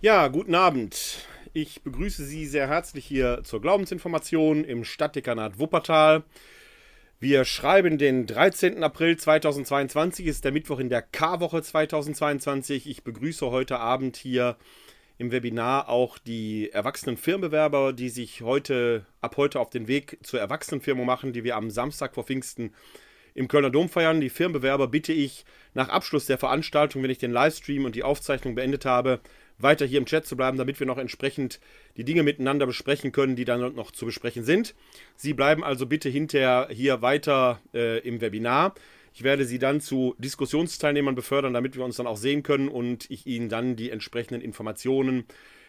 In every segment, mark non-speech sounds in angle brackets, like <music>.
Ja, guten Abend. Ich begrüße Sie sehr herzlich hier zur Glaubensinformation im Stadtdekanat Wuppertal. Wir schreiben den 13. April 2022, ist der Mittwoch in der K-Woche 2022. Ich begrüße heute Abend hier im Webinar auch die erwachsenen Firmenbewerber, die sich heute ab heute auf den Weg zur Erwachsenenfirma machen, die wir am Samstag vor Pfingsten im Kölner Dom feiern. Die Firmenbewerber bitte ich nach Abschluss der Veranstaltung, wenn ich den Livestream und die Aufzeichnung beendet habe, weiter hier im Chat zu bleiben, damit wir noch entsprechend die Dinge miteinander besprechen können, die dann noch zu besprechen sind. Sie bleiben also bitte hinterher hier weiter äh, im Webinar. Ich werde Sie dann zu Diskussionsteilnehmern befördern, damit wir uns dann auch sehen können und ich Ihnen dann die entsprechenden Informationen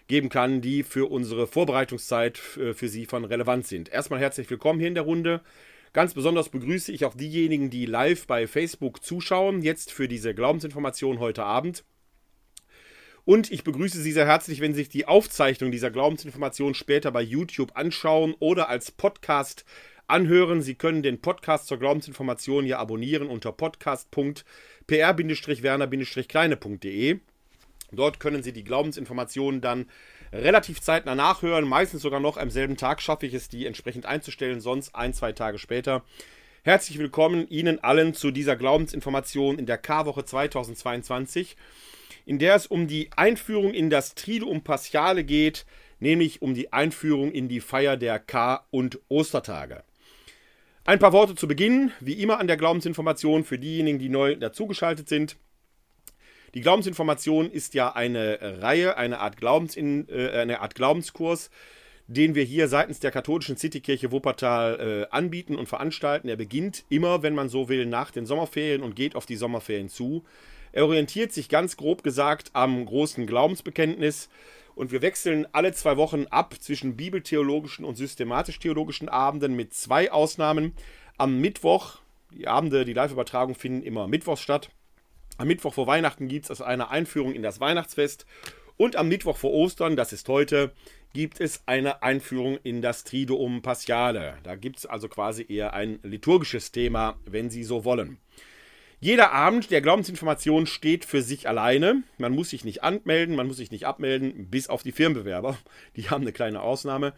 geben kann, die für unsere Vorbereitungszeit äh, für Sie von Relevanz sind. Erstmal herzlich willkommen hier in der Runde. Ganz besonders begrüße ich auch diejenigen, die live bei Facebook zuschauen, jetzt für diese Glaubensinformation heute Abend. Und ich begrüße Sie sehr herzlich, wenn Sie sich die Aufzeichnung dieser Glaubensinformation später bei YouTube anschauen oder als Podcast anhören. Sie können den Podcast zur Glaubensinformation ja abonnieren unter podcast.pr-werner-kleine.de. Dort können Sie die Glaubensinformationen dann relativ zeitnah nachhören. Meistens sogar noch am selben Tag schaffe ich es, die entsprechend einzustellen, sonst ein, zwei Tage später. Herzlich willkommen Ihnen allen zu dieser Glaubensinformation in der K-Woche 2022 in der es um die Einführung in das Triduum Paschale geht, nämlich um die Einführung in die Feier der Kar- und Ostertage. Ein paar Worte zu Beginn, wie immer an der Glaubensinformation für diejenigen, die neu dazugeschaltet sind. Die Glaubensinformation ist ja eine Reihe, eine Art, Glaubensin, äh, eine Art Glaubenskurs, den wir hier seitens der katholischen Citykirche Wuppertal äh, anbieten und veranstalten. Er beginnt immer, wenn man so will, nach den Sommerferien und geht auf die Sommerferien zu. Er orientiert sich ganz grob gesagt am großen Glaubensbekenntnis und wir wechseln alle zwei Wochen ab zwischen bibeltheologischen und systematisch-theologischen Abenden mit zwei Ausnahmen. Am Mittwoch, die Abende, die Live-Übertragung finden immer mittwochs statt. Am Mittwoch vor Weihnachten gibt es also eine Einführung in das Weihnachtsfest und am Mittwoch vor Ostern, das ist heute, gibt es eine Einführung in das Triduum Paschale. Da gibt es also quasi eher ein liturgisches Thema, wenn Sie so wollen. Jeder Abend der Glaubensinformation steht für sich alleine. Man muss sich nicht anmelden, man muss sich nicht abmelden, bis auf die Firmenbewerber. Die haben eine kleine Ausnahme.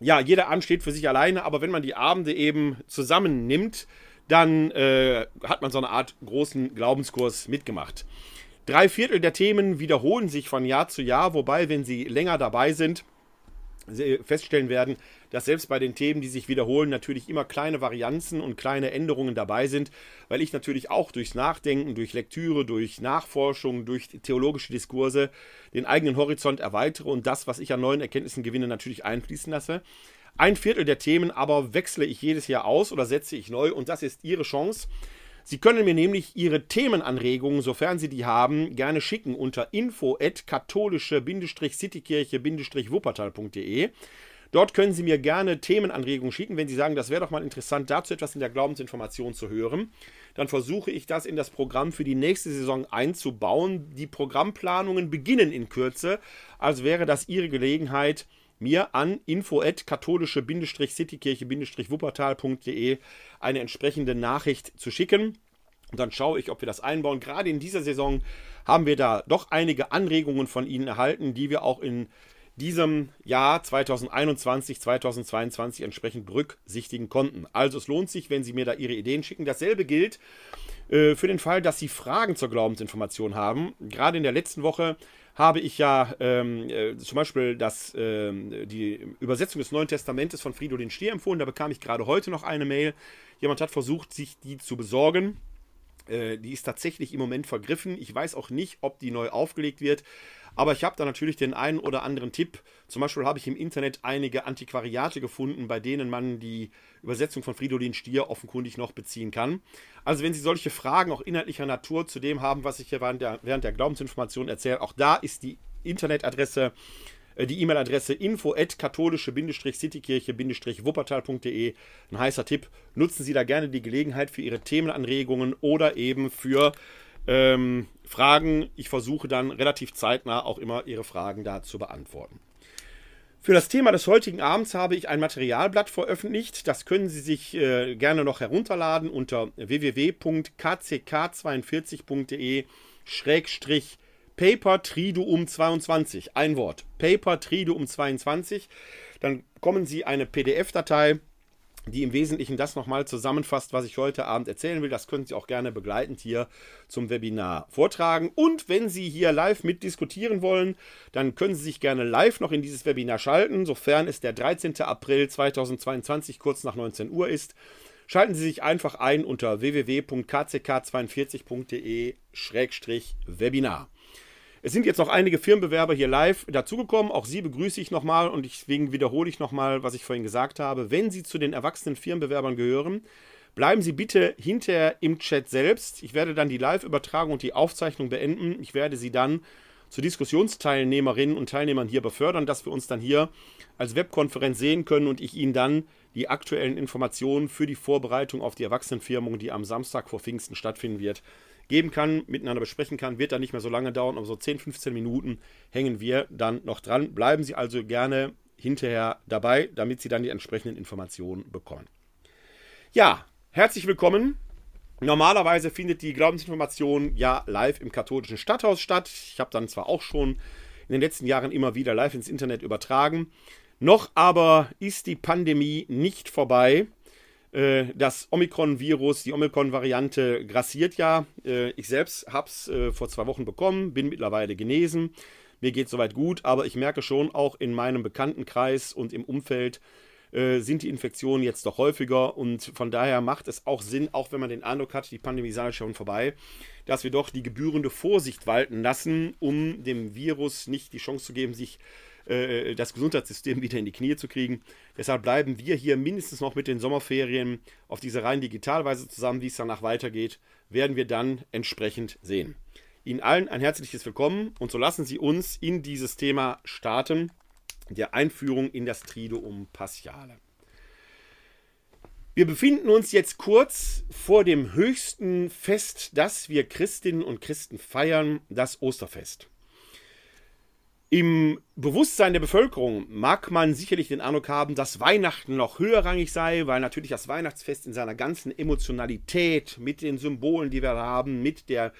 Ja, jeder Abend steht für sich alleine, aber wenn man die Abende eben zusammennimmt, dann äh, hat man so eine Art großen Glaubenskurs mitgemacht. Drei Viertel der Themen wiederholen sich von Jahr zu Jahr, wobei, wenn Sie länger dabei sind, feststellen werden, dass selbst bei den Themen, die sich wiederholen, natürlich immer kleine Varianzen und kleine Änderungen dabei sind, weil ich natürlich auch durchs Nachdenken, durch Lektüre, durch Nachforschung, durch theologische Diskurse den eigenen Horizont erweitere und das, was ich an neuen Erkenntnissen gewinne, natürlich einfließen lasse. Ein Viertel der Themen aber wechsle ich jedes Jahr aus oder setze ich neu und das ist Ihre Chance. Sie können mir nämlich Ihre Themenanregungen, sofern Sie die haben, gerne schicken unter info at katholische-citykirche-wuppertal.de. Dort können Sie mir gerne Themenanregungen schicken, wenn Sie sagen, das wäre doch mal interessant, dazu etwas in der Glaubensinformation zu hören. Dann versuche ich das in das Programm für die nächste Saison einzubauen. Die Programmplanungen beginnen in Kürze, also wäre das Ihre Gelegenheit, mir an info-katholische-citykirche-wuppertal.de eine entsprechende Nachricht zu schicken. Und dann schaue ich, ob wir das einbauen. Gerade in dieser Saison haben wir da doch einige Anregungen von Ihnen erhalten, die wir auch in diesem Jahr 2021, 2022 entsprechend berücksichtigen konnten. Also es lohnt sich, wenn Sie mir da Ihre Ideen schicken. Dasselbe gilt äh, für den Fall, dass Sie Fragen zur Glaubensinformation haben. Gerade in der letzten Woche habe ich ja ähm, äh, zum Beispiel das, äh, die Übersetzung des Neuen Testamentes von Fridolin Stier empfohlen. Da bekam ich gerade heute noch eine Mail. Jemand hat versucht, sich die zu besorgen. Äh, die ist tatsächlich im Moment vergriffen. Ich weiß auch nicht, ob die neu aufgelegt wird. Aber ich habe da natürlich den einen oder anderen Tipp. Zum Beispiel habe ich im Internet einige Antiquariate gefunden, bei denen man die Übersetzung von Fridolin Stier offenkundig noch beziehen kann. Also wenn Sie solche Fragen auch inhaltlicher Natur zu dem haben, was ich hier während der, während der Glaubensinformation erzähle, auch da ist die Internetadresse äh, die E-Mail-Adresse info at katholische-citykirche-wuppertal.de. Ein heißer Tipp. Nutzen Sie da gerne die Gelegenheit für Ihre Themenanregungen oder eben für ähm, Fragen. Ich versuche dann relativ zeitnah auch immer Ihre Fragen da zu beantworten. Für das Thema des heutigen Abends habe ich ein Materialblatt veröffentlicht. Das können Sie sich äh, gerne noch herunterladen unter www.kck42.de Paper Triduum 22. Ein Wort. Paper Triduum 22. Dann kommen Sie eine PDF-Datei die im Wesentlichen das nochmal zusammenfasst, was ich heute Abend erzählen will. Das können Sie auch gerne begleitend hier zum Webinar vortragen. Und wenn Sie hier live mitdiskutieren wollen, dann können Sie sich gerne live noch in dieses Webinar schalten, sofern es der 13. April 2022 kurz nach 19 Uhr ist. Schalten Sie sich einfach ein unter www.kck42.de-webinar. Es sind jetzt noch einige Firmenbewerber hier live dazugekommen. Auch Sie begrüße ich nochmal und deswegen wiederhole ich nochmal, was ich vorhin gesagt habe. Wenn Sie zu den erwachsenen Firmenbewerbern gehören, bleiben Sie bitte hinterher im Chat selbst. Ich werde dann die Live-Übertragung und die Aufzeichnung beenden. Ich werde Sie dann zu Diskussionsteilnehmerinnen und Teilnehmern hier befördern, dass wir uns dann hier als Webkonferenz sehen können und ich Ihnen dann die aktuellen Informationen für die Vorbereitung auf die Erwachsenenfirmung, die am Samstag vor Pfingsten stattfinden wird, geben kann, miteinander besprechen kann. Wird dann nicht mehr so lange dauern, aber so 10, 15 Minuten hängen wir dann noch dran. Bleiben Sie also gerne hinterher dabei, damit Sie dann die entsprechenden Informationen bekommen. Ja, herzlich willkommen. Normalerweise findet die Glaubensinformation ja live im katholischen Stadthaus statt. Ich habe dann zwar auch schon in den letzten Jahren immer wieder live ins Internet übertragen. Noch aber ist die Pandemie nicht vorbei. Äh, das Omikron-Virus, die Omikron-Variante grassiert ja. Äh, ich selbst habe es äh, vor zwei Wochen bekommen, bin mittlerweile genesen. Mir geht soweit gut, aber ich merke schon auch in meinem Bekanntenkreis und im Umfeld sind die Infektionen jetzt doch häufiger und von daher macht es auch Sinn, auch wenn man den Eindruck hat, die Pandemie sei schon vorbei, dass wir doch die gebührende Vorsicht walten lassen, um dem Virus nicht die Chance zu geben, sich äh, das Gesundheitssystem wieder in die Knie zu kriegen. Deshalb bleiben wir hier mindestens noch mit den Sommerferien auf diese rein Digitalweise zusammen. Wie es danach weitergeht, werden wir dann entsprechend sehen. Ihnen allen ein herzliches Willkommen und so lassen Sie uns in dieses Thema starten, der Einführung in das Triduum Paschale. Wir befinden uns jetzt kurz vor dem höchsten Fest, das wir Christinnen und Christen feiern, das Osterfest. Im Bewusstsein der Bevölkerung mag man sicherlich den Eindruck haben, dass Weihnachten noch höherrangig sei, weil natürlich das Weihnachtsfest in seiner ganzen Emotionalität mit den Symbolen, die wir haben, mit der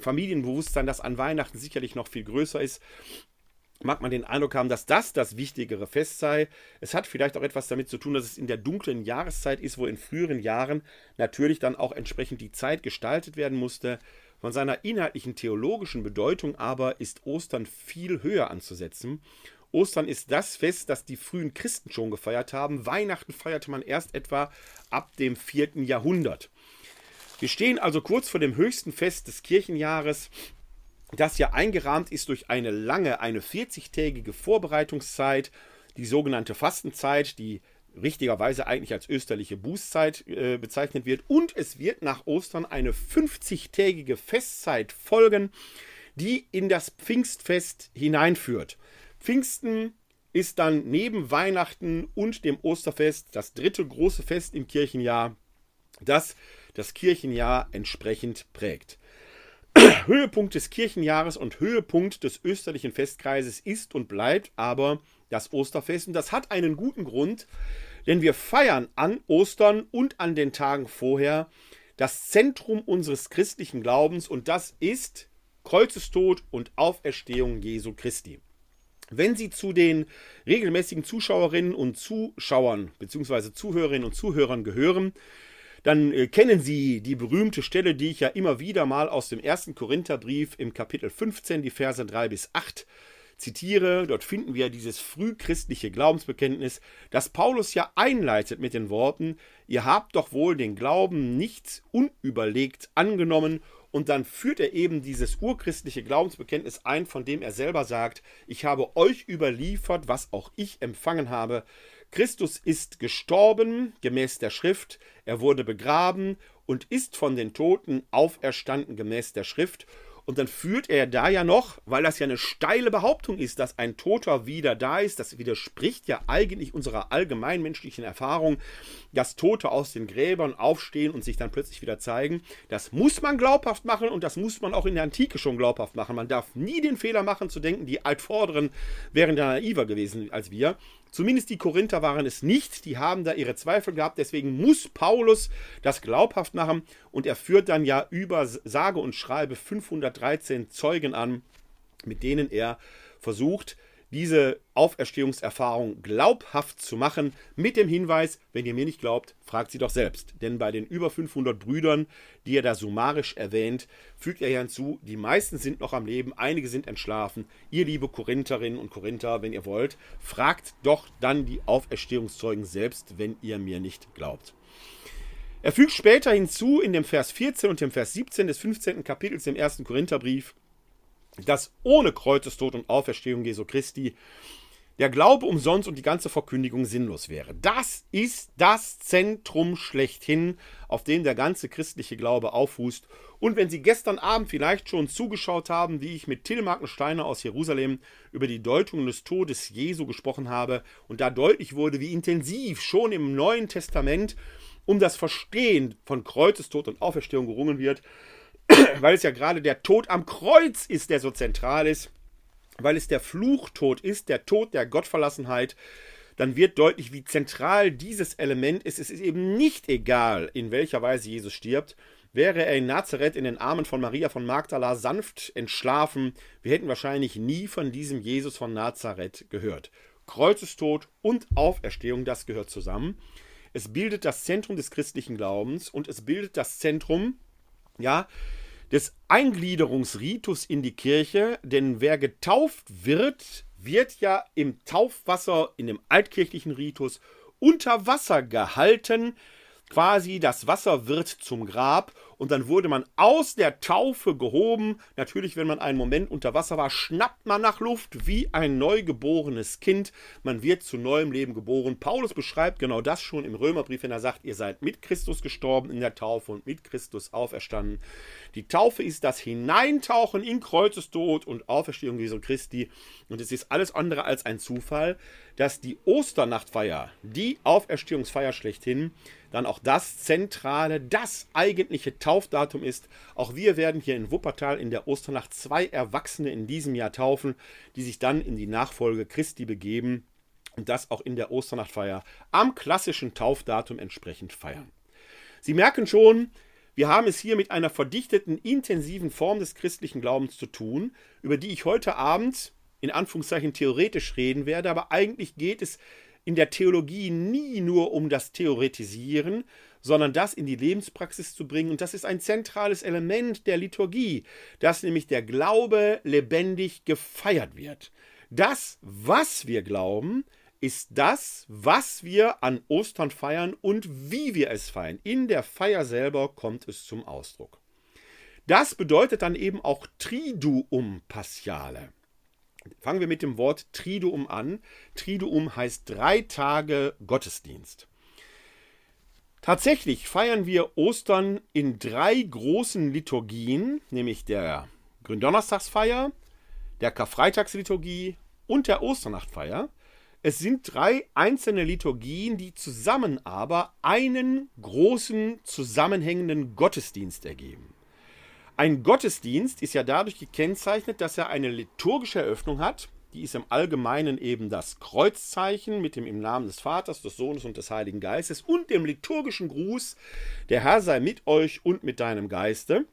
Familienbewusstsein, das an Weihnachten sicherlich noch viel größer ist, mag man den Eindruck haben, dass das das wichtigere Fest sei. Es hat vielleicht auch etwas damit zu tun, dass es in der dunklen Jahreszeit ist, wo in früheren Jahren natürlich dann auch entsprechend die Zeit gestaltet werden musste. Von seiner inhaltlichen theologischen Bedeutung aber ist Ostern viel höher anzusetzen. Ostern ist das Fest, das die frühen Christen schon gefeiert haben. Weihnachten feierte man erst etwa ab dem 4. Jahrhundert. Wir stehen also kurz vor dem höchsten Fest des Kirchenjahres, das ja eingerahmt ist durch eine lange, eine 40-tägige Vorbereitungszeit, die sogenannte Fastenzeit, die richtigerweise eigentlich als österliche Bußzeit äh, bezeichnet wird. Und es wird nach Ostern eine 50-tägige Festzeit folgen, die in das Pfingstfest hineinführt. Pfingsten ist dann neben Weihnachten und dem Osterfest das dritte große Fest im Kirchenjahr, das das Kirchenjahr entsprechend prägt. <clears throat> Höhepunkt des Kirchenjahres und Höhepunkt des österlichen Festkreises ist und bleibt aber das Osterfest. Und das hat einen guten Grund, denn wir feiern an Ostern und an den Tagen vorher das Zentrum unseres christlichen Glaubens und das ist Kreuzestod und Auferstehung Jesu Christi. Wenn Sie zu den regelmäßigen Zuschauerinnen und Zuschauern bzw. Zuhörerinnen und Zuhörern gehören, dann äh, kennen Sie die berühmte Stelle, die ich ja immer wieder mal aus dem ersten Korintherbrief im Kapitel 15, die Verse 3 bis 8 zitiere, dort finden wir dieses frühchristliche Glaubensbekenntnis, das Paulus ja einleitet mit den Worten, ihr habt doch wohl den Glauben nicht unüberlegt angenommen und dann führt er eben dieses urchristliche Glaubensbekenntnis ein, von dem er selber sagt, ich habe euch überliefert, was auch ich empfangen habe. Christus ist gestorben, gemäß der Schrift, er wurde begraben und ist von den Toten auferstanden, gemäß der Schrift. Und dann führt er da ja noch, weil das ja eine steile Behauptung ist, dass ein Toter wieder da ist, das widerspricht ja eigentlich unserer allgemeinmenschlichen Erfahrung, dass Tote aus den Gräbern aufstehen und sich dann plötzlich wieder zeigen. Das muss man glaubhaft machen und das muss man auch in der Antike schon glaubhaft machen. Man darf nie den Fehler machen zu denken, die Altvorderen wären da naiver gewesen als wir. Zumindest die Korinther waren es nicht, die haben da ihre Zweifel gehabt, deswegen muss Paulus das glaubhaft machen. Und er führt dann ja über sage und schreibe 513 Zeugen an, mit denen er versucht, diese Auferstehungserfahrung glaubhaft zu machen, mit dem Hinweis, wenn ihr mir nicht glaubt, fragt sie doch selbst. Denn bei den über 500 Brüdern, die er da summarisch erwähnt, fügt er hinzu, die meisten sind noch am Leben, einige sind entschlafen. Ihr liebe Korintterinnen und Korinther, wenn ihr wollt, fragt doch dann die Auferstehungszeugen selbst, wenn ihr mir nicht glaubt. Er fügt später hinzu in dem Vers 14 und dem Vers 17 des 15. Kapitels im ersten Korintherbrief, dass ohne Kreuzestod und Auferstehung Jesu Christi der Glaube umsonst und die ganze Verkündigung sinnlos wäre. Das ist das Zentrum schlechthin, auf dem der ganze christliche Glaube auffußt. Und wenn Sie gestern Abend vielleicht schon zugeschaut haben, wie ich mit Till Markensteiner aus Jerusalem über die Deutung des Todes Jesu gesprochen habe und da deutlich wurde, wie intensiv schon im Neuen Testament um das Verstehen von Kreuzestod und Auferstehung gerungen wird, <coughs> weil es ja gerade der Tod am Kreuz ist, der so zentral ist, weil es der Fluchtod ist, der Tod der Gottverlassenheit, dann wird deutlich, wie zentral dieses Element ist. Es ist eben nicht egal, in welcher Weise Jesus stirbt. Wäre er in Nazareth in den Armen von Maria von Magdala sanft entschlafen, wir hätten wahrscheinlich nie von diesem Jesus von Nazareth gehört. Kreuzestod und Auferstehung, das gehört zusammen. Es bildet das Zentrum des christlichen Glaubens und es bildet das Zentrum, ja, des Eingliederungsritus in die Kirche, denn wer getauft wird, wird ja im Taufwasser, in dem altkirchlichen Ritus, unter Wasser gehalten, quasi das Wasser wird zum Grab und dann wurde man aus der Taufe gehoben. Natürlich, wenn man einen Moment unter Wasser war, schnappt man nach Luft wie ein neugeborenes Kind. Man wird zu neuem Leben geboren. Paulus beschreibt genau das schon im Römerbrief, wenn er sagt, ihr seid mit Christus gestorben in der Taufe und mit Christus auferstanden. Die Taufe ist das Hineintauchen in Kreuzestod und Auferstehung Jesu Christi. Und es ist alles andere als ein Zufall, dass die Osternachtfeier, die Auferstehungsfeier schlechthin, dann auch das zentrale, das eigentliche Taufdatum ist. Auch wir werden hier in Wuppertal in der Osternacht zwei Erwachsene in diesem Jahr taufen, die sich dann in die Nachfolge Christi begeben und das auch in der Osternachtfeier am klassischen Taufdatum entsprechend feiern. Sie merken schon, wir haben es hier mit einer verdichteten, intensiven Form des christlichen Glaubens zu tun, über die ich heute Abend in Anführungszeichen theoretisch reden werde, aber eigentlich geht es in der Theologie nie nur um das Theoretisieren, sondern das in die Lebenspraxis zu bringen. Und das ist ein zentrales Element der Liturgie, dass nämlich der Glaube lebendig gefeiert wird. Das, was wir glauben, ist das, was wir an Ostern feiern und wie wir es feiern. In der Feier selber kommt es zum Ausdruck. Das bedeutet dann eben auch Triduum Paschale. Fangen wir mit dem Wort Triduum an. Triduum heißt drei Tage Gottesdienst. Tatsächlich feiern wir Ostern in drei großen Liturgien, nämlich der Gründonnerstagsfeier, der Karfreitagsliturgie und der Osternachtfeier. Es sind drei einzelne Liturgien, die zusammen aber einen großen zusammenhängenden Gottesdienst ergeben. Ein Gottesdienst ist ja dadurch gekennzeichnet, dass er eine liturgische Eröffnung hat. Die ist im Allgemeinen eben das Kreuzzeichen mit dem im Namen des Vaters, des Sohnes und des Heiligen Geistes und dem liturgischen Gruß, der Herr sei mit euch und mit deinem Geiste.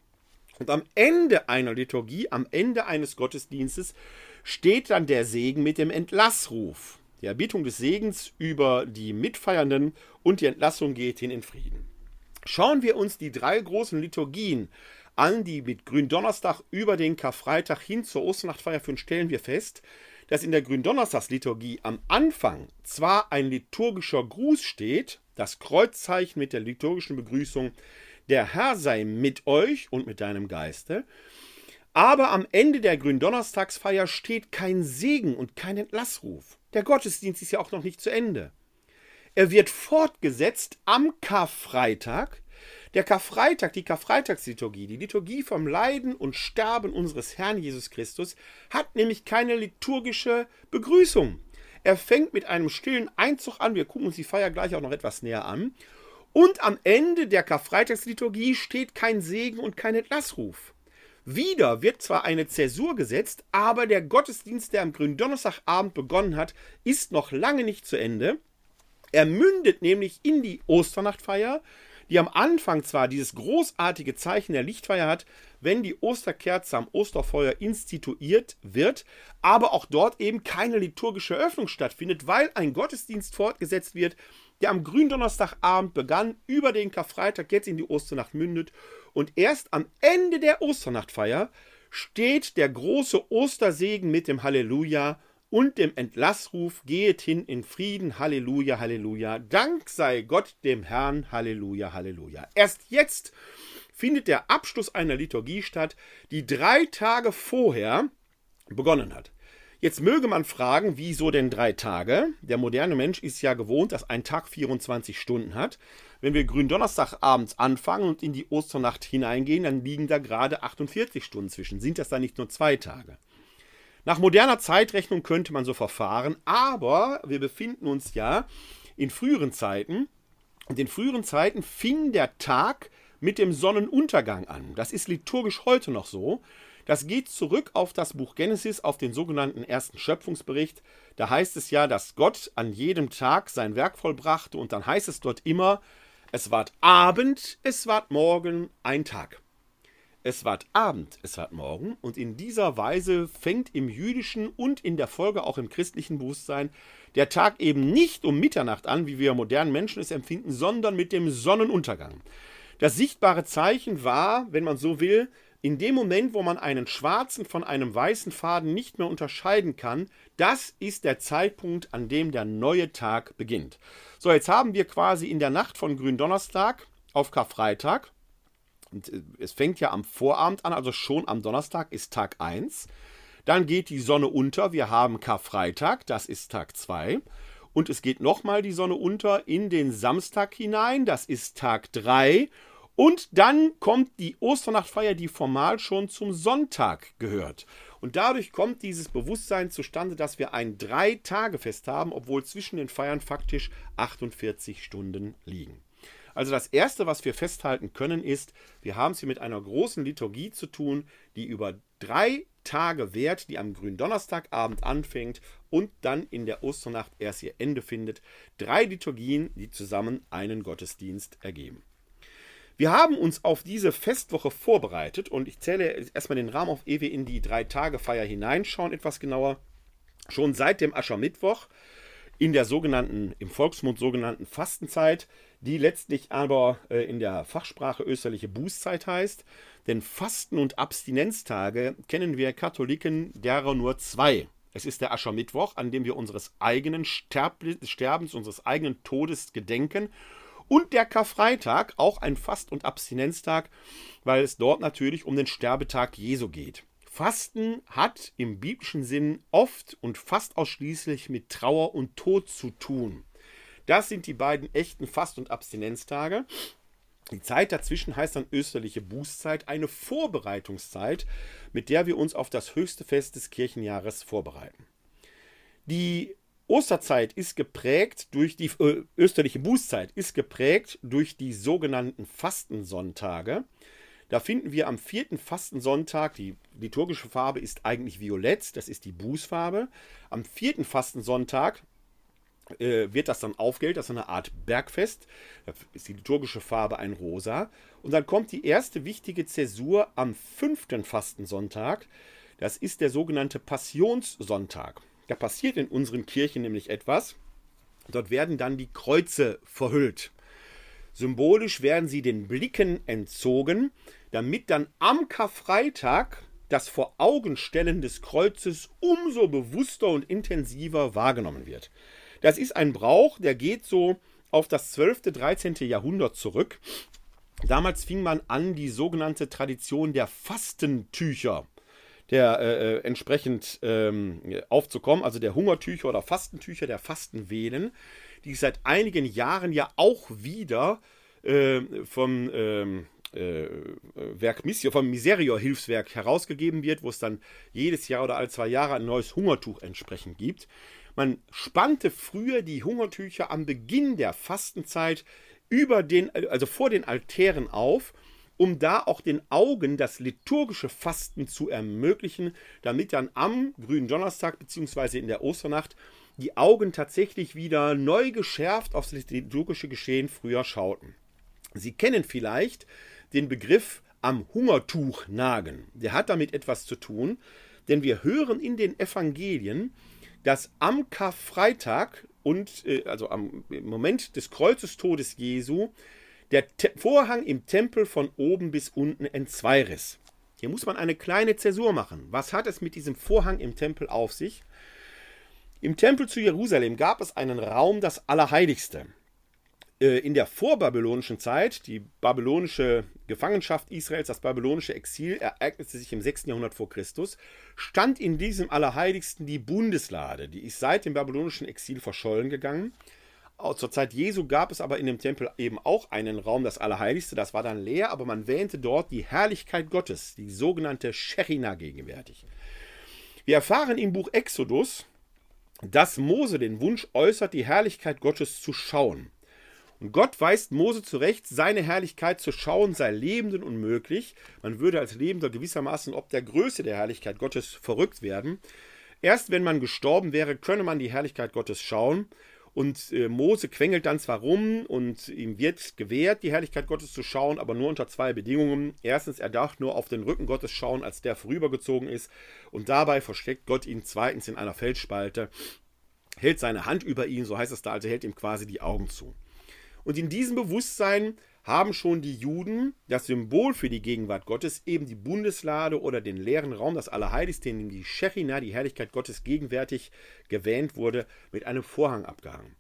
Und am Ende einer Liturgie, am Ende eines Gottesdienstes, steht dann der Segen mit dem Entlassruf. Die Erbietung des Segens über die Mitfeiernden und die Entlassung geht hin in Frieden. Schauen wir uns die drei großen Liturgien an, die mit Gründonnerstag über den Karfreitag hin zur Osternachtfeier führen, stellen wir fest, dass in der Gründonnerstagsliturgie am Anfang zwar ein liturgischer Gruß steht, das Kreuzzeichen mit der liturgischen Begrüßung, der Herr sei mit euch und mit deinem Geiste, aber am Ende der Gründonnerstagsfeier steht kein Segen und kein Entlassruf. Der Gottesdienst ist ja auch noch nicht zu Ende. Er wird fortgesetzt am Karfreitag der Karfreitag, die Karfreitagsliturgie, die Liturgie vom Leiden und Sterben unseres Herrn Jesus Christus, hat nämlich keine liturgische Begrüßung. Er fängt mit einem stillen Einzug an. Wir gucken uns die Feier gleich auch noch etwas näher an. Und am Ende der Karfreitagsliturgie steht kein Segen und kein Entlassruf. Wieder wird zwar eine Zäsur gesetzt, aber der Gottesdienst, der am Gründonnerstagabend begonnen hat, ist noch lange nicht zu Ende. Er mündet nämlich in die Osternachtfeier, die am Anfang zwar dieses großartige Zeichen der Lichtfeier hat, wenn die Osterkerze am Osterfeuer instituiert wird, aber auch dort eben keine liturgische Eröffnung stattfindet, weil ein Gottesdienst fortgesetzt wird, der am Gründonnerstagabend begann, über den Karfreitag jetzt in die Osternacht mündet und erst am Ende der Osternachtfeier steht der große Ostersegen mit dem Halleluja und dem Entlassruf, gehet hin in Frieden, Halleluja, Halleluja, Dank sei Gott dem Herrn, Halleluja, Halleluja. Erst jetzt findet der Abschluss einer Liturgie statt, die drei Tage vorher begonnen hat. Jetzt möge man fragen, wieso denn drei Tage? Der moderne Mensch ist ja gewohnt, dass ein Tag 24 Stunden hat. Wenn wir Gründonnerstag abends anfangen und in die Osternacht hineingehen, dann liegen da gerade 48 Stunden zwischen. Sind das dann nicht nur zwei Tage? Nach moderner Zeitrechnung könnte man so verfahren, aber wir befinden uns ja in früheren Zeiten. Und in früheren Zeiten fing der Tag mit dem Sonnenuntergang an. Das ist liturgisch heute noch so. Das geht zurück auf das Buch Genesis, auf den sogenannten ersten Schöpfungsbericht. Da heißt es ja, dass Gott an jedem Tag sein Werk vollbrachte und dann heißt es dort immer, es ward Abend, es ward Morgen, ein Tag. Es ward Abend, es ward Morgen und in dieser Weise fängt im jüdischen und in der Folge auch im christlichen Bewusstsein der Tag eben nicht um Mitternacht an, wie wir modernen Menschen es empfinden, sondern mit dem Sonnenuntergang. Das sichtbare Zeichen war, wenn man so will, in dem Moment, wo man einen schwarzen von einem weißen Faden nicht mehr unterscheiden kann, das ist der Zeitpunkt, an dem der neue Tag beginnt. So, jetzt haben wir quasi in der Nacht von Gründonnerstag auf Karfreitag, es fängt ja am Vorabend an, also schon am Donnerstag ist Tag 1. Dann geht die Sonne unter, wir haben Karfreitag, das ist Tag 2. Und es geht nochmal die Sonne unter in den Samstag hinein, das ist Tag 3. Und dann kommt die Osternachtfeier, die formal schon zum Sonntag gehört. Und dadurch kommt dieses Bewusstsein zustande, dass wir ein Drei-Tage-Fest haben, obwohl zwischen den Feiern faktisch 48 Stunden liegen. Also das Erste, was wir festhalten können, ist, wir haben es hier mit einer großen Liturgie zu tun, die über drei Tage währt, die am Gründonnerstagabend anfängt und dann in der Osternacht erst ihr Ende findet. Drei Liturgien, die zusammen einen Gottesdienst ergeben. Wir haben uns auf diese Festwoche vorbereitet und ich zähle erstmal den Rahmen auf, ehe wir in die Drei-Tage-Feier hineinschauen, etwas genauer. Schon seit dem Aschermittwoch in der sogenannten, im Volksmund sogenannten Fastenzeit, die letztlich aber äh, in der Fachsprache österliche Bußzeit heißt. Denn Fasten- und Abstinenztage kennen wir Katholiken derer nur zwei. Es ist der Aschermittwoch, an dem wir unseres eigenen Sterb Sterbens, unseres eigenen Todes gedenken und der Karfreitag, auch ein Fast- und Abstinenztag, weil es dort natürlich um den Sterbetag Jesu geht. Fasten hat im biblischen Sinn oft und fast ausschließlich mit Trauer und Tod zu tun. Das sind die beiden echten Fast- und Abstinenztage. Die Zeit dazwischen heißt dann österliche Bußzeit, eine Vorbereitungszeit, mit der wir uns auf das höchste Fest des Kirchenjahres vorbereiten. Die Osterzeit ist geprägt durch die äh, österliche Bußzeit ist geprägt durch die sogenannten Fastensonntage. Da finden wir am vierten Fastensonntag, die liturgische Farbe ist eigentlich violett, das ist die Bußfarbe. Am vierten Fastensonntag äh, wird das dann aufgehellt, das ist eine Art Bergfest. Da ist die liturgische Farbe ein Rosa. Und dann kommt die erste wichtige Zäsur am fünften Fastensonntag. Das ist der sogenannte Passionssonntag. Da passiert in unseren Kirchen nämlich etwas. Dort werden dann die Kreuze verhüllt. Symbolisch werden sie den Blicken entzogen, damit dann am Karfreitag das Voraugenstellen des Kreuzes umso bewusster und intensiver wahrgenommen wird. Das ist ein Brauch, der geht so auf das 12., 13. Jahrhundert zurück. Damals fing man an, die sogenannte Tradition der Fastentücher der äh, äh, entsprechend ähm, aufzukommen, also der Hungertücher oder Fastentücher, der Fastenwehen, die seit einigen Jahren ja auch wieder äh, vom ähm, äh, Werk Missio, vom Miserio-Hilfswerk herausgegeben wird, wo es dann jedes Jahr oder alle zwei Jahre ein neues Hungertuch entsprechend gibt. Man spannte früher die Hungertücher am Beginn der Fastenzeit über den, also vor den Altären auf um da auch den Augen das liturgische Fasten zu ermöglichen, damit dann am grünen Donnerstag bzw. in der Osternacht die Augen tatsächlich wieder neu geschärft aufs liturgische Geschehen früher schauten. Sie kennen vielleicht den Begriff am Hungertuch nagen. Der hat damit etwas zu tun, denn wir hören in den Evangelien, dass am Karfreitag und äh, also am Moment des Kreuzestodes Jesu der Te Vorhang im Tempel von oben bis unten entzweiriss. Hier muss man eine kleine Zäsur machen. Was hat es mit diesem Vorhang im Tempel auf sich? Im Tempel zu Jerusalem gab es einen Raum, das Allerheiligste. Äh, in der vorbabylonischen Zeit, die babylonische Gefangenschaft Israels, das babylonische Exil ereignete sich im 6. Jahrhundert vor Christus, stand in diesem Allerheiligsten die Bundeslade. Die ist seit dem babylonischen Exil verschollen gegangen. Zur Zeit Jesu gab es aber in dem Tempel eben auch einen Raum, das Allerheiligste, das war dann leer, aber man wähnte dort die Herrlichkeit Gottes, die sogenannte Shechina gegenwärtig. Wir erfahren im Buch Exodus, dass Mose den Wunsch äußert, die Herrlichkeit Gottes zu schauen. Und Gott weist Mose zurecht, seine Herrlichkeit zu schauen sei Lebenden unmöglich. Man würde als Lebender gewissermaßen ob der Größe der Herrlichkeit Gottes verrückt werden. Erst wenn man gestorben wäre, könne man die Herrlichkeit Gottes schauen. Und äh, Mose quengelt dann zwar rum und ihm wird gewährt, die Herrlichkeit Gottes zu schauen, aber nur unter zwei Bedingungen. Erstens, er darf nur auf den Rücken Gottes schauen, als der vorübergezogen ist. Und dabei versteckt Gott ihn zweitens in einer Felsspalte, hält seine Hand über ihn, so heißt es da, also hält ihm quasi die Augen zu. Und in diesem Bewusstsein haben schon die Juden das Symbol für die Gegenwart Gottes, eben die Bundeslade oder den leeren Raum, das Allerheiligste, in dem die Shechina, die Herrlichkeit Gottes, gegenwärtig gewähnt wurde, mit einem Vorhang abgehangen.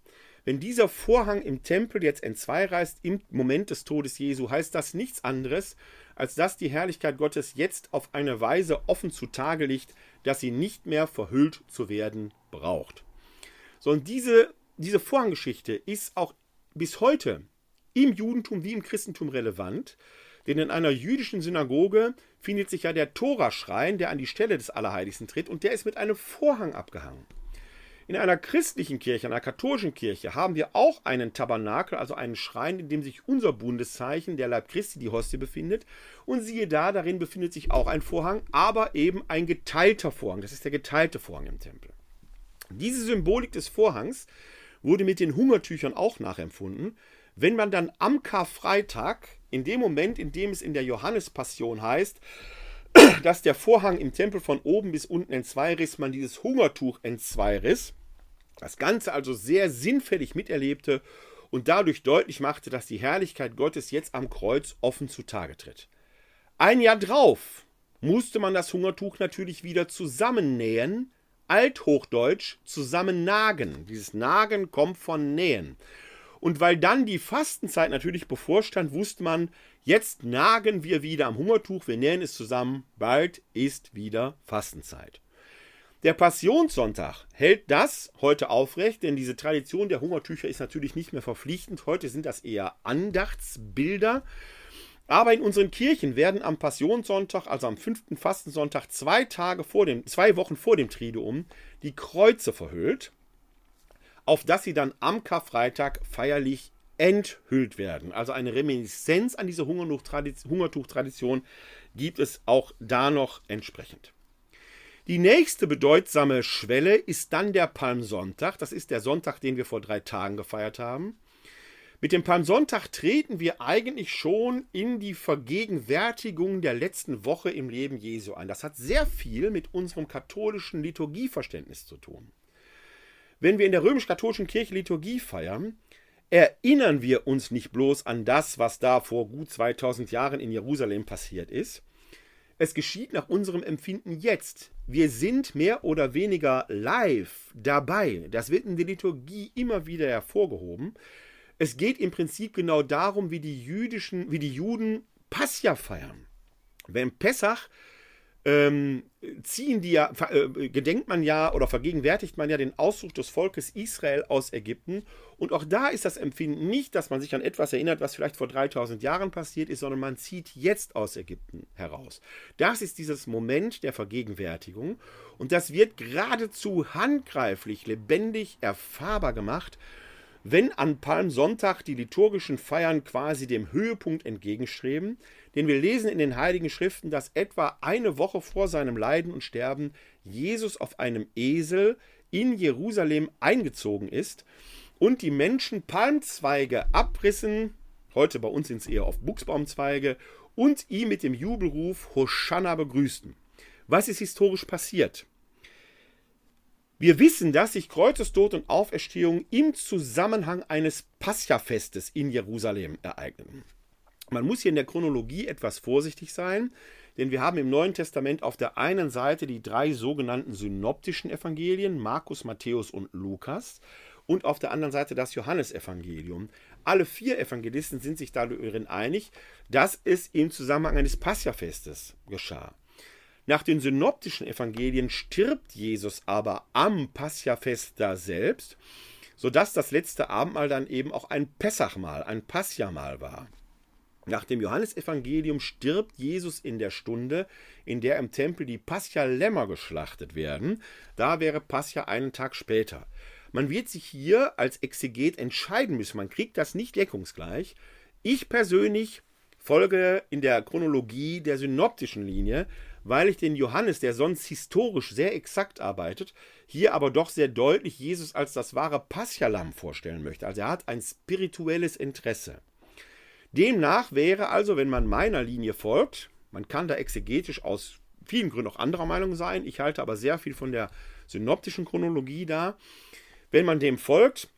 Wenn dieser Vorhang im Tempel jetzt entzweireißt im Moment des Todes Jesu, heißt das nichts anderes, als dass die Herrlichkeit Gottes jetzt auf eine Weise offen zutage liegt, dass sie nicht mehr verhüllt zu werden braucht. So, und diese, diese Vorhanggeschichte ist auch bis heute im Judentum wie im Christentum relevant, denn in einer jüdischen Synagoge findet sich ja der Toraschrein, der an die Stelle des Allerheiligsten tritt, und der ist mit einem Vorhang abgehangen. In einer christlichen Kirche, einer katholischen Kirche, haben wir auch einen Tabernakel, also einen Schrein, in dem sich unser Bundeszeichen, der Leib Christi, die Hostie, befindet. Und siehe da, darin befindet sich auch ein Vorhang, aber eben ein geteilter Vorhang. Das ist der geteilte Vorhang im Tempel. Diese Symbolik des Vorhangs wurde mit den Hungertüchern auch nachempfunden. Wenn man dann am Karfreitag, in dem Moment, in dem es in der Johannespassion heißt, <clears throat> dass der Vorhang im Tempel von oben bis unten entzweiriss, man dieses Hungertuch entzweiriss, das Ganze also sehr sinnfällig miterlebte und dadurch deutlich machte, dass die Herrlichkeit Gottes jetzt am Kreuz offen zutage tritt. Ein Jahr drauf musste man das Hungertuch natürlich wieder zusammennähen, althochdeutsch zusammennagen. Dieses Nagen kommt von Nähen. Und weil dann die Fastenzeit natürlich bevorstand, wusste man, jetzt nagen wir wieder am Hungertuch, wir nähen es zusammen, bald ist wieder Fastenzeit. Der Passionssonntag hält das heute aufrecht, denn diese Tradition der Hungertücher ist natürlich nicht mehr verpflichtend. Heute sind das eher Andachtsbilder. Aber in unseren Kirchen werden am Passionssonntag, also am fünften Fastensonntag, zwei Tage vor dem, zwei Wochen vor dem Triduum, die Kreuze verhüllt auf das sie dann am Karfreitag feierlich enthüllt werden. Also eine Reminiszenz an diese Hungertuchtradition gibt es auch da noch entsprechend. Die nächste bedeutsame Schwelle ist dann der Palmsonntag. Das ist der Sonntag, den wir vor drei Tagen gefeiert haben. Mit dem Palmsonntag treten wir eigentlich schon in die Vergegenwärtigung der letzten Woche im Leben Jesu ein. Das hat sehr viel mit unserem katholischen Liturgieverständnis zu tun. Wenn wir in der römisch-katholischen Kirche Liturgie feiern, erinnern wir uns nicht bloß an das, was da vor gut 2000 Jahren in Jerusalem passiert ist. Es geschieht nach unserem Empfinden jetzt. Wir sind mehr oder weniger live dabei. Das wird in der Liturgie immer wieder hervorgehoben. Es geht im Prinzip genau darum, wie die jüdischen, wie die Juden Pascha feiern. Wenn Pessach ähm, ziehen die ja, äh, gedenkt man ja oder vergegenwärtigt man ja den Auszug des Volkes Israel aus Ägypten. Und auch da ist das Empfinden nicht, dass man sich an etwas erinnert, was vielleicht vor 3000 Jahren passiert ist, sondern man zieht jetzt aus Ägypten heraus. Das ist dieses Moment der Vergegenwärtigung. Und das wird geradezu handgreiflich, lebendig, erfahrbar gemacht wenn an Palmsonntag die liturgischen Feiern quasi dem Höhepunkt entgegenstreben, denn wir lesen in den Heiligen Schriften, dass etwa eine Woche vor seinem Leiden und Sterben Jesus auf einem Esel in Jerusalem eingezogen ist und die Menschen Palmzweige abrissen, heute bei uns sind es eher auf Buchsbaumzweige, und ihn mit dem Jubelruf Hosanna begrüßten. Was ist historisch passiert? Wir wissen, dass sich Kreuzestod und Auferstehung im Zusammenhang eines Pascha-Festes in Jerusalem ereigneten. Man muss hier in der Chronologie etwas vorsichtig sein, denn wir haben im Neuen Testament auf der einen Seite die drei sogenannten synoptischen Evangelien, Markus, Matthäus und Lukas, und auf der anderen Seite das Johannesevangelium. Alle vier Evangelisten sind sich darin einig, dass es im Zusammenhang eines Passafestes geschah. Nach den synoptischen Evangelien stirbt Jesus aber am Passafest da selbst, sodass das letzte Abendmahl dann eben auch ein Pessachmahl, ein Passamahl war. Nach dem Johannesevangelium stirbt Jesus in der Stunde, in der im Tempel die Pascha-Lämmer geschlachtet werden. Da wäre Pascha einen Tag später. Man wird sich hier als Exeget entscheiden müssen. Man kriegt das nicht deckungsgleich. Ich persönlich folge in der Chronologie der synoptischen Linie, weil ich den Johannes, der sonst historisch sehr exakt arbeitet, hier aber doch sehr deutlich Jesus als das wahre Paschalam vorstellen möchte. Also er hat ein spirituelles Interesse. Demnach wäre also, wenn man meiner Linie folgt, man kann da exegetisch aus vielen Gründen auch anderer Meinung sein, ich halte aber sehr viel von der synoptischen Chronologie da, wenn man dem folgt,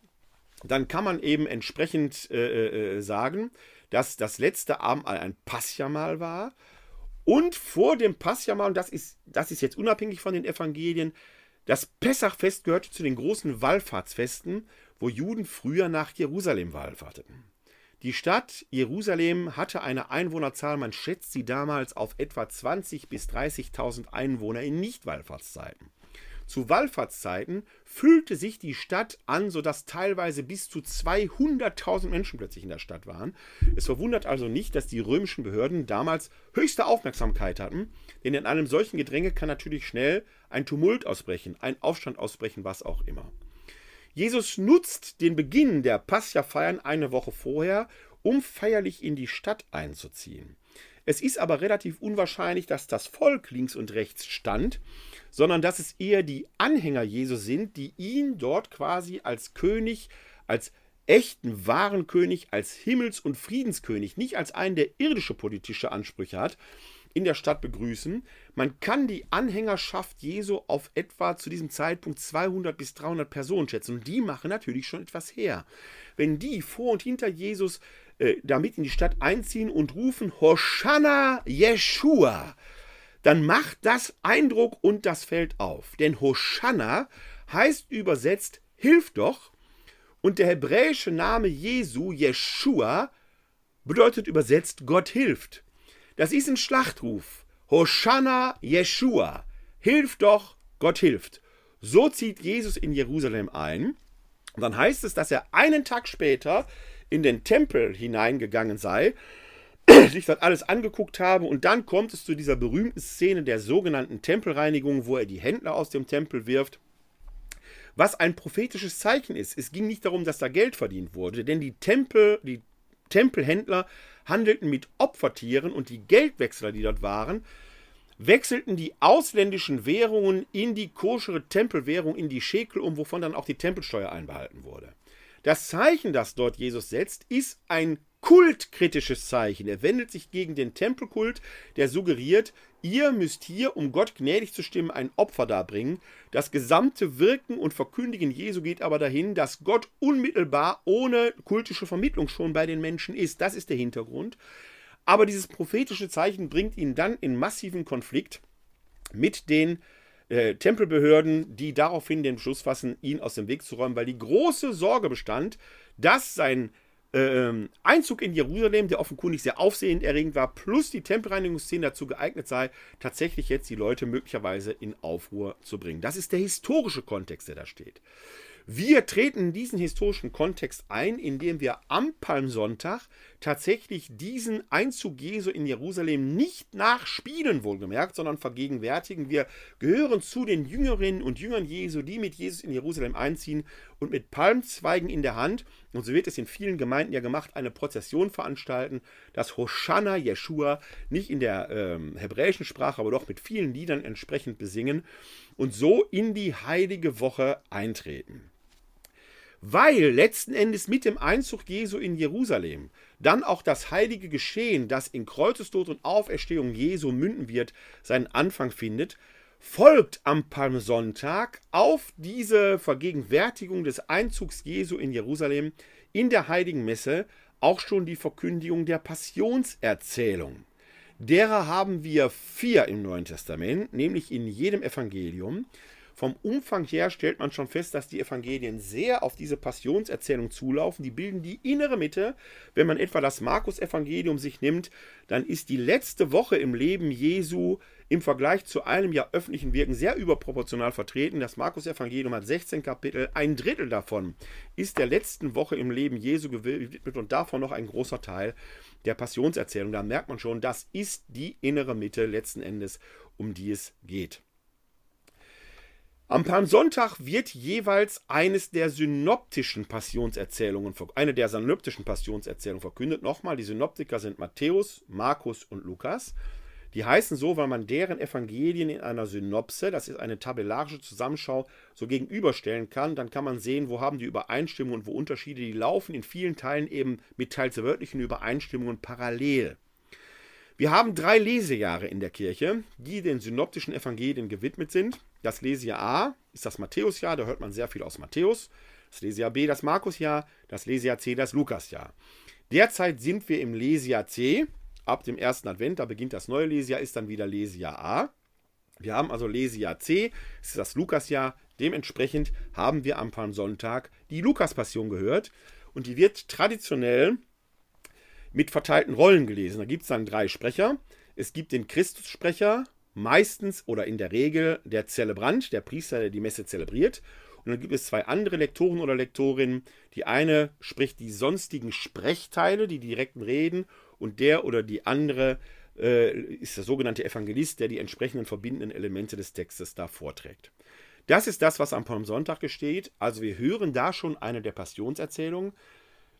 dann kann man eben entsprechend äh, äh, sagen, dass das letzte Abendmahl ein Passjamal war und vor dem Passjamal, und das ist, das ist jetzt unabhängig von den Evangelien, das Pessachfest gehörte zu den großen Wallfahrtsfesten, wo Juden früher nach Jerusalem wallfahrteten. Die Stadt Jerusalem hatte eine Einwohnerzahl, man schätzt sie damals auf etwa 20.000 bis 30.000 Einwohner in Nicht-Wallfahrtszeiten. Zu Wallfahrtszeiten füllte sich die Stadt an, sodass teilweise bis zu 200.000 Menschen plötzlich in der Stadt waren. Es verwundert also nicht, dass die römischen Behörden damals höchste Aufmerksamkeit hatten, denn in einem solchen Gedränge kann natürlich schnell ein Tumult ausbrechen, ein Aufstand ausbrechen, was auch immer. Jesus nutzt den Beginn der Pascha-Feiern eine Woche vorher, um feierlich in die Stadt einzuziehen. Es ist aber relativ unwahrscheinlich, dass das Volk links und rechts stand, sondern dass es eher die Anhänger Jesu sind, die ihn dort quasi als König, als echten wahren König, als Himmels- und Friedenskönig, nicht als einen, der irdische politische Ansprüche hat, in der Stadt begrüßen. Man kann die Anhängerschaft Jesu auf etwa zu diesem Zeitpunkt 200 bis 300 Personen schätzen. Und die machen natürlich schon etwas her. Wenn die vor und hinter Jesus äh, damit in die Stadt einziehen und rufen Hosanna Yeshua, dann macht das Eindruck und das fällt auf. Denn Hosanna heißt übersetzt Hilf doch. Und der hebräische Name Jesu, Yeshua, bedeutet übersetzt Gott hilft. Das ist ein Schlachtruf. Hosanna Yeshua. Hilf doch, Gott hilft. So zieht Jesus in Jerusalem ein. Und dann heißt es, dass er einen Tag später in den Tempel hineingegangen sei, <clears throat> sich dort alles angeguckt habe und dann kommt es zu dieser berühmten Szene der sogenannten Tempelreinigung, wo er die Händler aus dem Tempel wirft. Was ein prophetisches Zeichen ist. Es ging nicht darum, dass da Geld verdient wurde, denn die Tempel, die Tempelhändler handelten mit Opfertieren und die Geldwechsler, die dort waren, wechselten die ausländischen Währungen in die koschere Tempelwährung, in die Schekel um, wovon dann auch die Tempelsteuer einbehalten wurde. Das Zeichen, das dort Jesus setzt, ist ein kultkritisches Zeichen. Er wendet sich gegen den Tempelkult, der suggeriert, ihr müsst hier, um Gott gnädig zu stimmen, ein Opfer darbringen. Das gesamte Wirken und Verkündigen Jesu geht aber dahin, dass Gott unmittelbar ohne kultische Vermittlung schon bei den Menschen ist. Das ist der Hintergrund. Aber dieses prophetische Zeichen bringt ihn dann in massiven Konflikt mit den äh, Tempelbehörden, die daraufhin den Beschluss fassen, ihn aus dem Weg zu räumen, weil die große Sorge bestand, dass sein ähm, Einzug in Jerusalem, der offenkundig sehr aufsehenerregend war, plus die Tempelreinigungsszene dazu geeignet sei, tatsächlich jetzt die Leute möglicherweise in Aufruhr zu bringen. Das ist der historische Kontext, der da steht. Wir treten diesen historischen Kontext ein, indem wir am Palmsonntag tatsächlich diesen Einzug Jesu in Jerusalem nicht nachspielen, wohlgemerkt, sondern vergegenwärtigen. Wir gehören zu den Jüngerinnen und Jüngern Jesu, die mit Jesus in Jerusalem einziehen und mit Palmzweigen in der Hand, und so wird es in vielen Gemeinden ja gemacht, eine Prozession veranstalten, das Hosanna Jeshua nicht in der ähm, hebräischen Sprache, aber doch mit vielen Liedern entsprechend besingen und so in die heilige Woche eintreten. weil letzten Endes mit dem Einzug Jesu in Jerusalem dann auch das heilige Geschehen, das in Kreuzestod und Auferstehung Jesu münden wird, seinen Anfang findet, folgt am Palmsonntag auf diese Vergegenwärtigung des Einzugs Jesu in Jerusalem in der heiligen Messe auch schon die Verkündigung der Passionserzählung. Derer haben wir vier im Neuen Testament, nämlich in jedem Evangelium. Vom Umfang her stellt man schon fest, dass die Evangelien sehr auf diese Passionserzählung zulaufen. Die bilden die innere Mitte. Wenn man etwa das Markus-Evangelium sich nimmt, dann ist die letzte Woche im Leben Jesu im Vergleich zu einem Jahr öffentlichen Wirken sehr überproportional vertreten. Das Markus-Evangelium hat 16 Kapitel. Ein Drittel davon ist der letzten Woche im Leben Jesu gewidmet und davon noch ein großer Teil der Passionserzählung. Da merkt man schon, das ist die innere Mitte letzten Endes, um die es geht. Am Palmsonntag wird jeweils eines der synoptischen Passionserzählungen, eine der synoptischen Passionserzählungen verkündet. Nochmal, die Synoptiker sind Matthäus, Markus und Lukas. Die heißen so, weil man deren Evangelien in einer Synopse, das ist eine tabellarische Zusammenschau, so gegenüberstellen kann. Dann kann man sehen, wo haben die Übereinstimmungen und wo Unterschiede. Die laufen in vielen Teilen eben mit teils wörtlichen Übereinstimmungen parallel. Wir haben drei Lesejahre in der Kirche, die den synoptischen Evangelien gewidmet sind. Das Lesejahr A ist das Matthäusjahr, da hört man sehr viel aus Matthäus. Das Lesejahr B das Markusjahr, das Lesejahr C das Lukasjahr. Derzeit sind wir im Lesejahr C. Ab dem ersten Advent, da beginnt das neue Lesejahr, ist dann wieder Lesejahr A. Wir haben also Lesejahr C, das ist das Lukasjahr. Dementsprechend haben wir am Palmsonntag die Lukaspassion gehört. Und die wird traditionell mit verteilten Rollen gelesen. Da gibt es dann drei Sprecher. Es gibt den Christussprecher, meistens oder in der Regel der Zelebrant, der Priester, der die Messe zelebriert. Und dann gibt es zwei andere Lektoren oder Lektorinnen. Die eine spricht die sonstigen Sprechteile, die direkten Reden, und der oder die andere äh, ist der sogenannte Evangelist, der die entsprechenden verbindenden Elemente des Textes da vorträgt. Das ist das, was am Palmsonntag gesteht. Also wir hören da schon eine der Passionserzählungen.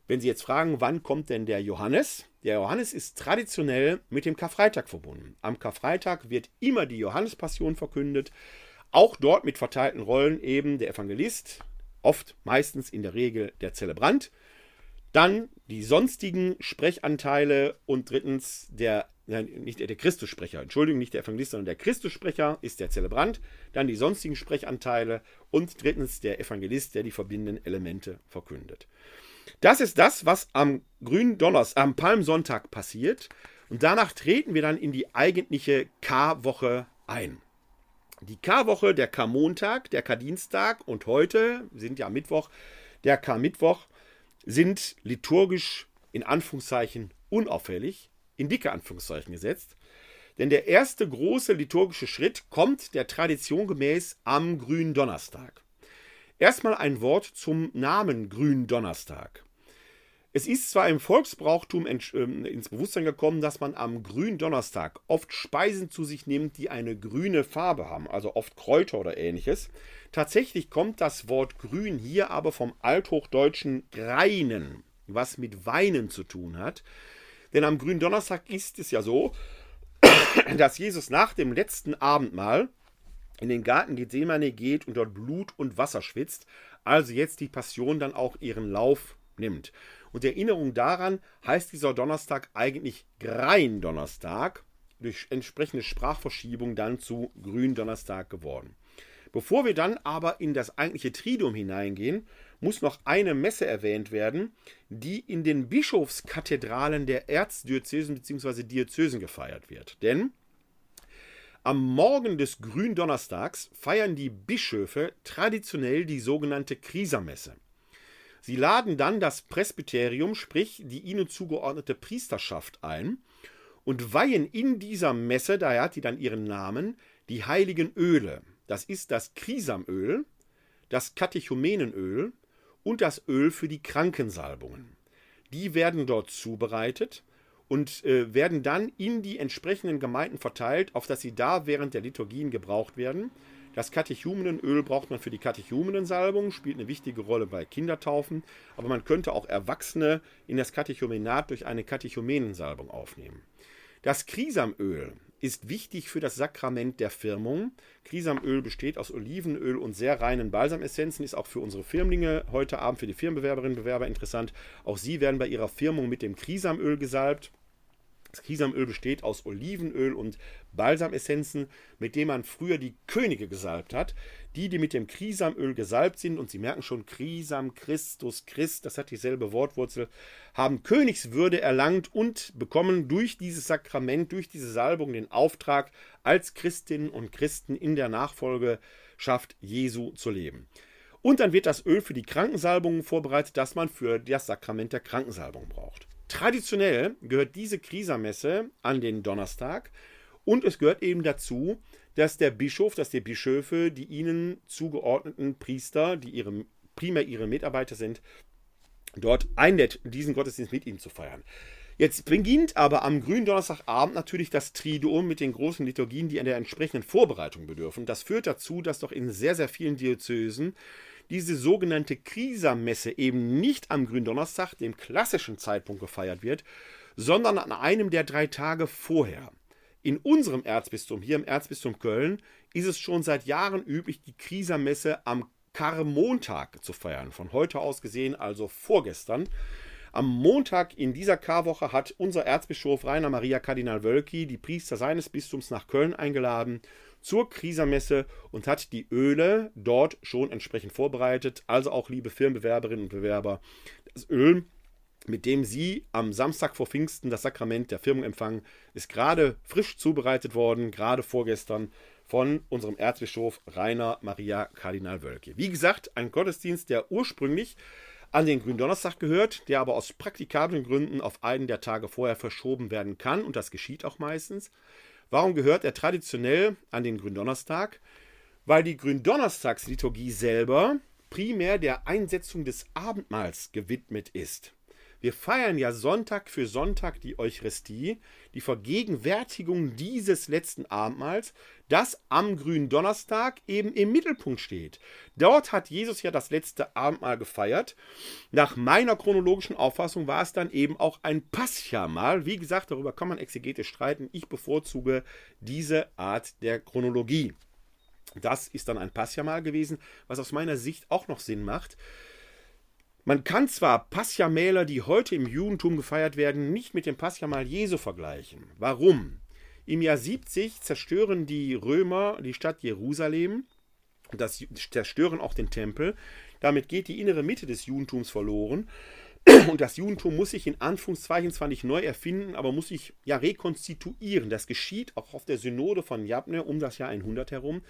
Wenn Sie jetzt fragen, wann kommt denn der Johannes? Der Johannes ist traditionell mit dem Karfreitag verbunden. Am Karfreitag wird immer die Johannespassion verkündet. Auch dort mit verteilten Rollen eben der Evangelist, oft meistens in der Regel der Zelebrant. Dann die sonstigen Sprechanteile und drittens der, nein, nicht der, der Christussprecher, Entschuldigung, nicht der Evangelist, sondern der Christussprecher ist der Zelebrant. Dann die sonstigen Sprechanteile und drittens der Evangelist, der die verbindenden Elemente verkündet. Das ist das, was am grünen Donnerstag, am Palmsonntag passiert. Und danach treten wir dann in die eigentliche K-Woche ein. Die K-Woche, der K-Montag, der K-Dienstag und heute sind ja Mittwoch, der K-Mittwoch sind liturgisch in Anführungszeichen unauffällig, in dicke Anführungszeichen gesetzt. Denn der erste große liturgische Schritt kommt der Tradition gemäß am grünen Donnerstag. Erstmal ein Wort zum Namen Gründonnerstag. Es ist zwar im Volksbrauchtum ähm, ins Bewusstsein gekommen, dass man am Gründonnerstag oft Speisen zu sich nimmt, die eine grüne Farbe haben, also oft Kräuter oder ähnliches. Tatsächlich kommt das Wort grün hier aber vom althochdeutschen greinen, was mit Weinen zu tun hat. Denn am Gründonnerstag ist es ja so, <coughs> dass Jesus nach dem letzten Abendmahl in den Garten Gethsemane geht und dort Blut und Wasser schwitzt, also jetzt die Passion dann auch ihren Lauf nimmt. Und Erinnerung daran heißt dieser Donnerstag eigentlich Grein-Donnerstag, durch entsprechende Sprachverschiebung dann zu Gründonnerstag geworden. Bevor wir dann aber in das eigentliche Triduum hineingehen, muss noch eine Messe erwähnt werden, die in den Bischofskathedralen der Erzdiözesen bzw. Diözesen gefeiert wird. Denn am Morgen des Gründonnerstags feiern die Bischöfe traditionell die sogenannte Krisermesse. Sie laden dann das Presbyterium, sprich die ihnen zugeordnete Priesterschaft ein und weihen in dieser Messe, daher hat die dann ihren Namen, die heiligen Öle. Das ist das Krisamöl, das Katechumenenöl und das Öl für die Krankensalbungen. Die werden dort zubereitet und äh, werden dann in die entsprechenden Gemeinden verteilt, auf dass sie da während der Liturgien gebraucht werden. Das Katechumenenöl braucht man für die Katechumenensalbung, spielt eine wichtige Rolle bei Kindertaufen, aber man könnte auch Erwachsene in das Katechumenat durch eine Katechumenensalbung aufnehmen. Das Krisamöl ist wichtig für das Sakrament der Firmung. Krisamöl besteht aus Olivenöl und sehr reinen Balsamessenzen, ist auch für unsere Firmlinge heute Abend, für die Firmenbewerberinnen und Bewerber interessant. Auch sie werden bei ihrer Firmung mit dem Krisamöl gesalbt. Das Krisamöl besteht aus Olivenöl und Balsamessenzen, mit dem man früher die Könige gesalbt hat. Die, die mit dem Krisamöl gesalbt sind, und Sie merken schon, Krisam, Christus, Christ, das hat dieselbe Wortwurzel, haben Königswürde erlangt und bekommen durch dieses Sakrament, durch diese Salbung den Auftrag, als Christinnen und Christen in der Nachfolgeschaft Jesu zu leben. Und dann wird das Öl für die Krankensalbungen vorbereitet, das man für das Sakrament der Krankensalbung braucht. Traditionell gehört diese Krisamesse an den Donnerstag und es gehört eben dazu, dass der Bischof, dass die Bischöfe die ihnen zugeordneten Priester, die ihre, primär ihre Mitarbeiter sind, dort einlädt, diesen Gottesdienst mit ihnen zu feiern. Jetzt beginnt aber am grünen Donnerstagabend natürlich das Triduum mit den großen Liturgien, die an der entsprechenden Vorbereitung bedürfen. Das führt dazu, dass doch in sehr, sehr vielen Diözesen diese sogenannte Krisamesse eben nicht am Gründonnerstag, dem klassischen Zeitpunkt, gefeiert wird, sondern an einem der drei Tage vorher. In unserem Erzbistum, hier im Erzbistum Köln, ist es schon seit Jahren üblich, die Krisamesse am Karmontag zu feiern. Von heute aus gesehen, also vorgestern. Am Montag in dieser Karwoche hat unser Erzbischof Rainer Maria Kardinal Wölki die Priester seines Bistums nach Köln eingeladen zur Krisermesse und hat die Öle dort schon entsprechend vorbereitet. Also auch liebe Firmenbewerberinnen und Bewerber, das Öl, mit dem Sie am Samstag vor Pfingsten das Sakrament der Firmung empfangen, ist gerade frisch zubereitet worden, gerade vorgestern von unserem Erzbischof Rainer Maria Kardinal Wölke. Wie gesagt, ein Gottesdienst, der ursprünglich an den Gründonnerstag gehört, der aber aus praktikablen Gründen auf einen der Tage vorher verschoben werden kann und das geschieht auch meistens. Warum gehört er traditionell an den Gründonnerstag? Weil die Gründonnerstagsliturgie selber primär der Einsetzung des Abendmahls gewidmet ist. Wir feiern ja Sonntag für Sonntag die Eucharistie, die Vergegenwärtigung dieses letzten Abendmahls, das am grünen Donnerstag eben im Mittelpunkt steht. Dort hat Jesus ja das letzte Abendmahl gefeiert. Nach meiner chronologischen Auffassung war es dann eben auch ein Pascha-Mahl. Wie gesagt, darüber kann man exegetisch streiten. Ich bevorzuge diese Art der Chronologie. Das ist dann ein Pascha-Mahl gewesen, was aus meiner Sicht auch noch Sinn macht. Man kann zwar Paschamäler, die heute im Judentum gefeiert werden, nicht mit dem Paschamal Jesu vergleichen. Warum? Im Jahr 70 zerstören die Römer die Stadt Jerusalem, das zerstören auch den Tempel. Damit geht die innere Mitte des Judentums verloren. <clears throat> Und das Judentum muss sich in Anführungszeichen zwar nicht neu erfinden, aber muss sich ja rekonstituieren. Das geschieht auch auf der Synode von Jabne um das Jahr 100 herum.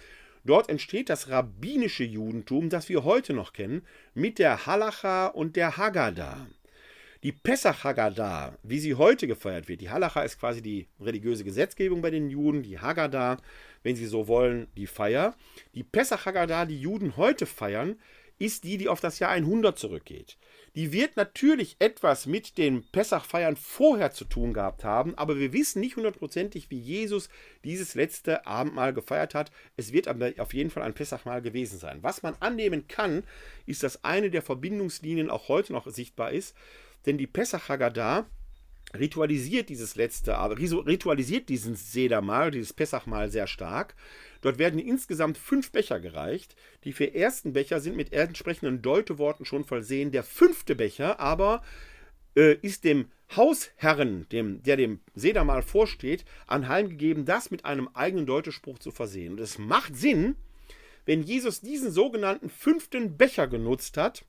Dort entsteht das rabbinische Judentum, das wir heute noch kennen, mit der Halacha und der Haggadah. Die Pesach Haggadah, wie sie heute gefeiert wird, die Halacha ist quasi die religiöse Gesetzgebung bei den Juden, die Haggadah, wenn sie so wollen, die Feier. Die Pesach Haggadah, die Juden heute feiern, ist die, die auf das Jahr 100 zurückgeht. Die wird natürlich etwas mit den Pessachfeiern vorher zu tun gehabt haben, aber wir wissen nicht hundertprozentig, wie Jesus dieses letzte Abendmahl gefeiert hat. Es wird aber auf jeden Fall ein Pessachmahl gewesen sein. Was man annehmen kann, ist, dass eine der Verbindungslinien auch heute noch sichtbar ist, denn die Pessach Haggadah ritualisiert dieses letzte, ritualisiert diesen Sedermahl, dieses Pessachmahl sehr stark. Dort werden insgesamt fünf Becher gereicht. Die vier ersten Becher sind mit entsprechenden Deuteworten schon versehen. Der fünfte Becher aber äh, ist dem Hausherren, dem, der dem Sedermahl vorsteht, anheimgegeben, das mit einem eigenen Deutespruch zu versehen. Und es macht Sinn, wenn Jesus diesen sogenannten fünften Becher genutzt hat,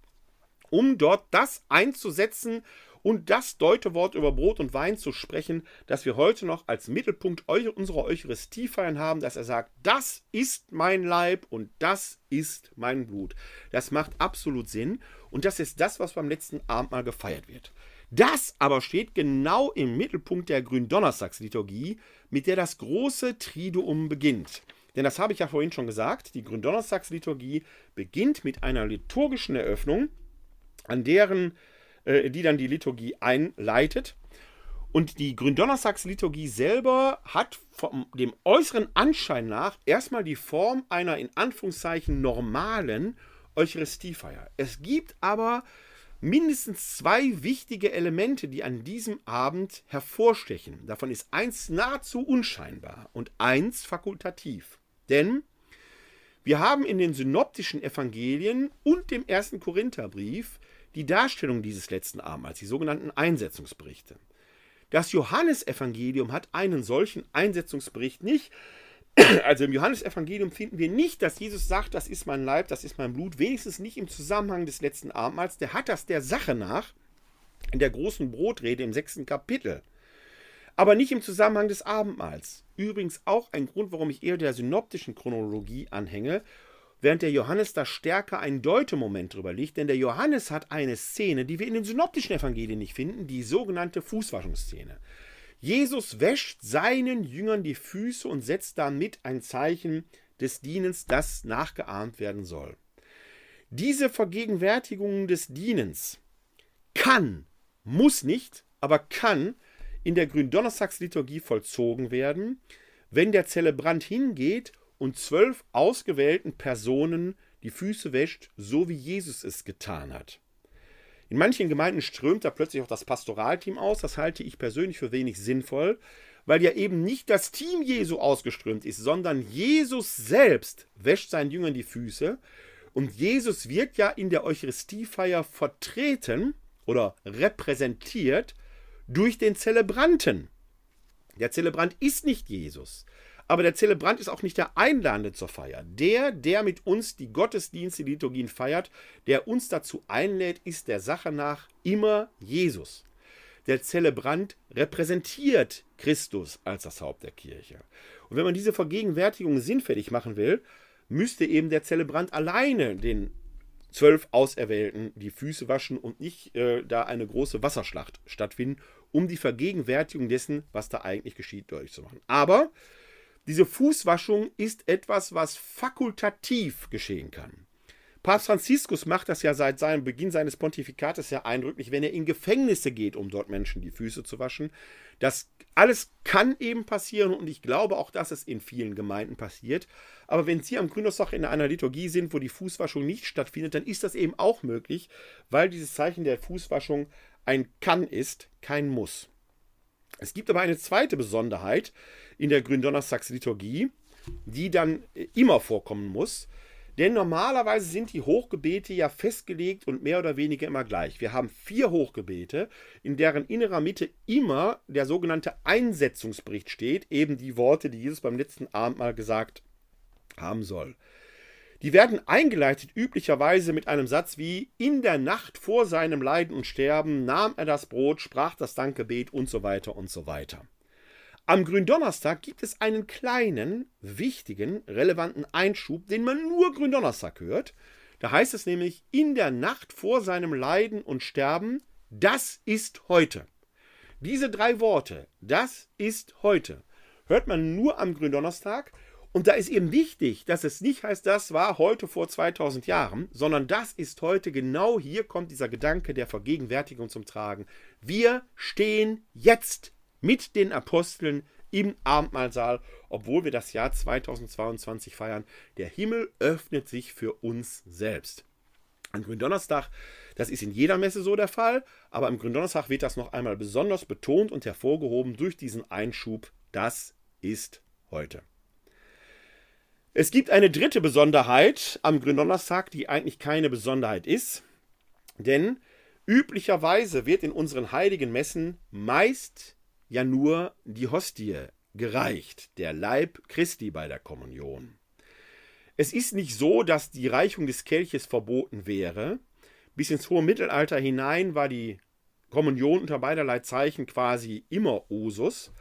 um dort das einzusetzen, und das Deutewort über Brot und Wein zu sprechen, das wir heute noch als Mittelpunkt unserer Eucharistie feiern haben, dass er sagt, das ist mein Leib und das ist mein Blut. Das macht absolut Sinn und das ist das, was beim letzten Abendmahl gefeiert wird. Das aber steht genau im Mittelpunkt der Gründonnerstagsliturgie, mit der das große Triduum beginnt. Denn das habe ich ja vorhin schon gesagt, die Gründonnerstagsliturgie beginnt mit einer liturgischen Eröffnung, an deren äh, die dann die Liturgie einleitet. Und die Gründonnerstagsliturgie selber hat von dem äußeren Anschein nach erstmal die Form einer in Anführungszeichen normalen Eucharistiefeier. Es gibt aber mindestens zwei wichtige Elemente, die an diesem Abend hervorstechen. Davon ist eins nahezu unscheinbar und eins fakultativ. Denn wir haben in den synoptischen Evangelien und dem ersten Korintherbrief die Darstellung dieses letzten Abendmahls, die sogenannten Einsetzungsberichte. Das Johannesevangelium hat einen solchen Einsetzungsbericht nicht. <clears throat> Also im Johannesevangelium finden wir nicht, dass Jesus sagt, das ist mein Leib, das ist mein Blut, wenigstens nicht im Zusammenhang des letzten Abendmahls. Der hat das der Sache nach in der großen Brotrede im sechsten Kapitel. Aber nicht im Zusammenhang des Abendmahls. Übrigens auch ein Grund, warum ich eher der synoptischen Chronologie anhänge, während der Johannes da stärker einen Deutemoment drüber liegt, denn der Johannes hat eine Szene, die wir in den synoptischen Evangelien nicht finden, die sogenannte Fußwaschungsszene. Jesus wäscht seinen Jüngern die Füße und setzt damit ein Zeichen des Dienens, das nachgeahmt werden soll. Diese Vergegenwärtigung des Dienens kann, muss nicht, aber kann in der Gründonnerstagsliturgie vollzogen werden, wenn der Zelebrant hingeht und zwölf ausgewählten Personen die Füße wäscht, so wie Jesus es getan hat. In manchen Gemeinden strömt da plötzlich auch das Pastoralteam aus. Das halte ich persönlich für wenig sinnvoll, weil ja eben nicht das Team Jesu ausgeströmt ist, sondern Jesus selbst wäscht seinen Jüngern die Füße. Und Jesus wird ja in der Eucharistiefeier vertreten oder repräsentiert durch den Zelebranten. Der Zelebrant ist nicht Jesus. Aber der Zelebrant ist auch nicht der Einladende zur Feier. Der, der mit uns die Gottesdienste, die Liturgien feiert, der uns dazu einlädt, ist der Sache nach immer Jesus. Der Zelebrant repräsentiert Christus als das Haupt der Kirche. Und wenn man diese Vergegenwärtigung sinnfällig machen will, müsste eben der Zelebrant alleine den zwölf Auserwählten die Füße waschen und nicht äh, da eine große Wasserschlacht stattfinden, um die Vergegenwärtigung dessen, was da eigentlich geschieht, deutlich zu machen. Aber diese Fußwaschung ist etwas, was fakultativ geschehen kann. Papst Franziskus macht das ja seit seinem Beginn seines Pontifikates ja eindrücklich, wenn er in Gefängnisse geht, um dort Menschen die Füße zu waschen. Das alles kann eben passieren und ich glaube auch, dass es in vielen Gemeinden passiert. Aber wenn Sie am Gründerstag in einer Liturgie sind, wo die Fußwaschung nicht stattfindet, dann ist das eben auch möglich, weil dieses Zeichen der Fußwaschung ein Kann ist, kein Muss. Es gibt aber eine zweite Besonderheit, in der Gründonnerstagsliturgie, die dann äh, immer vorkommen muss. Denn normalerweise sind die Hochgebete ja festgelegt und mehr oder weniger immer gleich. Wir haben vier Hochgebete, in deren innerer Mitte immer der sogenannte Einsetzungsbericht steht, eben die Worte, die Jesus beim letzten Abendmahl gesagt haben soll. Die werden eingeleitet üblicherweise mit einem Satz wie In der Nacht vor seinem Leiden und Sterben nahm er das Brot, sprach das Dankgebet und so weiter und so weiter. Am Gründonnerstag gibt es einen kleinen, wichtigen, relevanten Einschub, den man nur Gründonnerstag hört. Da heißt es nämlich, in der Nacht vor seinem Leiden und Sterben, das ist heute. Diese drei Worte, das ist heute, hört man nur am Gründonnerstag. Und da ist eben wichtig, dass es nicht heißt, das war heute vor 2000 Jahren, sondern das ist heute genau hier kommt dieser Gedanke der Vergegenwärtigung zum Tragen. Wir stehen jetzt mit den Aposteln im Abendmahlsaal, obwohl wir das Jahr 2022 feiern. Der Himmel öffnet sich für uns selbst. Am Gründonnerstag, das ist in jeder Messe so der Fall, aber am Gründonnerstag wird das noch einmal besonders betont und hervorgehoben durch diesen Einschub. Das ist heute. Es gibt eine dritte Besonderheit am Gründonnerstag, die eigentlich keine Besonderheit ist, denn üblicherweise wird in unseren heiligen Messen meist ja nur die Hostie gereicht, der Leib Christi bei der Kommunion. Es ist nicht so, dass die Reichung des Kelches verboten wäre. Bis ins hohe Mittelalter hinein war die Kommunion unter beiderlei Zeichen quasi immer Usus.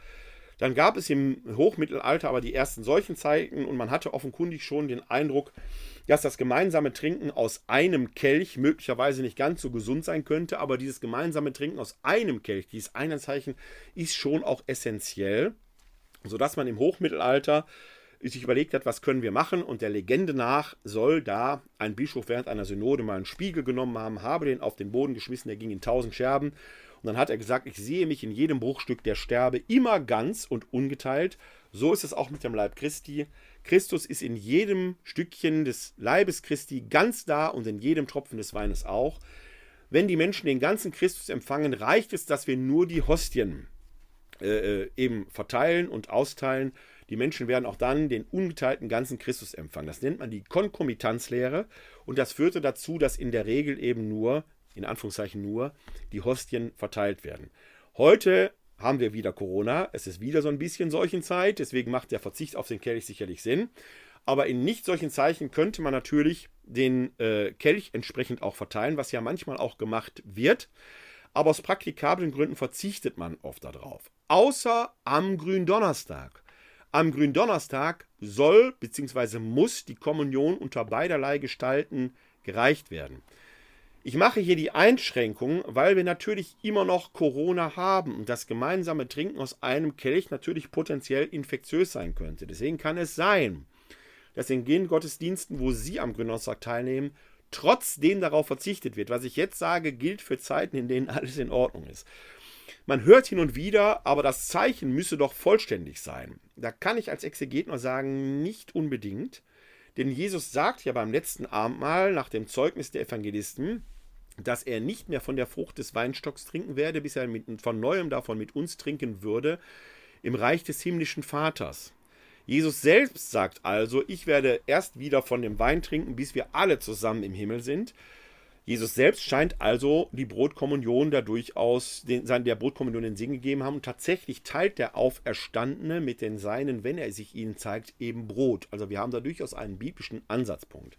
Dann gab es im Hochmittelalter aber die ersten solchen Zeichen und man hatte offenkundig schon den Eindruck, dass das gemeinsame Trinken aus einem Kelch möglicherweise nicht ganz so gesund sein könnte, aber dieses gemeinsame Trinken aus einem Kelch, dieses eine Zeichen, ist schon auch essentiell, sodass man im Hochmittelalter sich überlegt hat, was können wir machen? Und der Legende nach soll da ein Bischof während einer Synode mal einen Spiegel genommen haben, habe den auf den Boden geschmissen, der ging in tausend Scherben und dann hat er gesagt, ich sehe mich in jedem Bruchstück der Sterbe immer ganz und ungeteilt. So ist es auch mit dem Leib Christi. Christus ist in jedem Stückchen des Leibes Christi ganz da und in jedem Tropfen des Weines auch. wenn die Menschen den ganzen Christus empfangen, reicht es, dass wir nur die Hostien äh, äh, eben verteilen und austeilen. Die Menschen werden auch dann den ungeteilten ganzen Christus empfangen. Das nennt man die Konkomitanzlehre und das führte dazu, dass in der Regel eben nur, in Anführungszeichen nur, die Hostien verteilt werden. Heute haben wir wieder Corona. Es ist wieder so ein bisschen Seuchenzeit, deswegen macht der Verzicht auf den Kelch sicherlich Sinn. Aber in nicht solchen Zeichen könnte man natürlich den äh, Kelch entsprechend auch verteilen, was ja manchmal auch gemacht wird. Aber aus praktikablen Gründen verzichtet man oft darauf. Außer am Gründonnerstag. Am Gründonnerstag soll bzw. muss die Kommunion unter beiderlei Gestalten gereicht werden. Ich mache hier die Einschränkung, weil wir natürlich immer noch Corona haben und das gemeinsame Trinken aus einem Kelch natürlich potenziell infektiös sein könnte. Deswegen kann es sein, dass in den Gottesdiensten, wo Sie am Gründonnerstag teilnehmen, trotzdem darauf verzichtet wird. Was ich jetzt sage, gilt für Zeiten, in denen alles in Ordnung ist. Man hört hin und wieder, aber das Zeichen müsse doch vollständig sein. Da kann ich als Exeget nur sagen, nicht unbedingt. Denn Jesus sagt ja beim letzten Abendmahl nach dem Zeugnis der Evangelisten, dass er nicht mehr von der Frucht des Weinstocks trinken werde, bis er mit, von neuem davon mit uns trinken würde, im Reich des himmlischen Vaters. Jesus selbst sagt also, ich werde erst wieder von dem Wein trinken, bis wir alle zusammen im Himmel sind. Jesus selbst scheint also die Brotkommunion da durchaus den, der Brotkommunion den Sinn gegeben haben. Und tatsächlich teilt der Auferstandene mit den Seinen, wenn er sich ihnen zeigt, eben Brot. Also wir haben da durchaus einen biblischen Ansatzpunkt.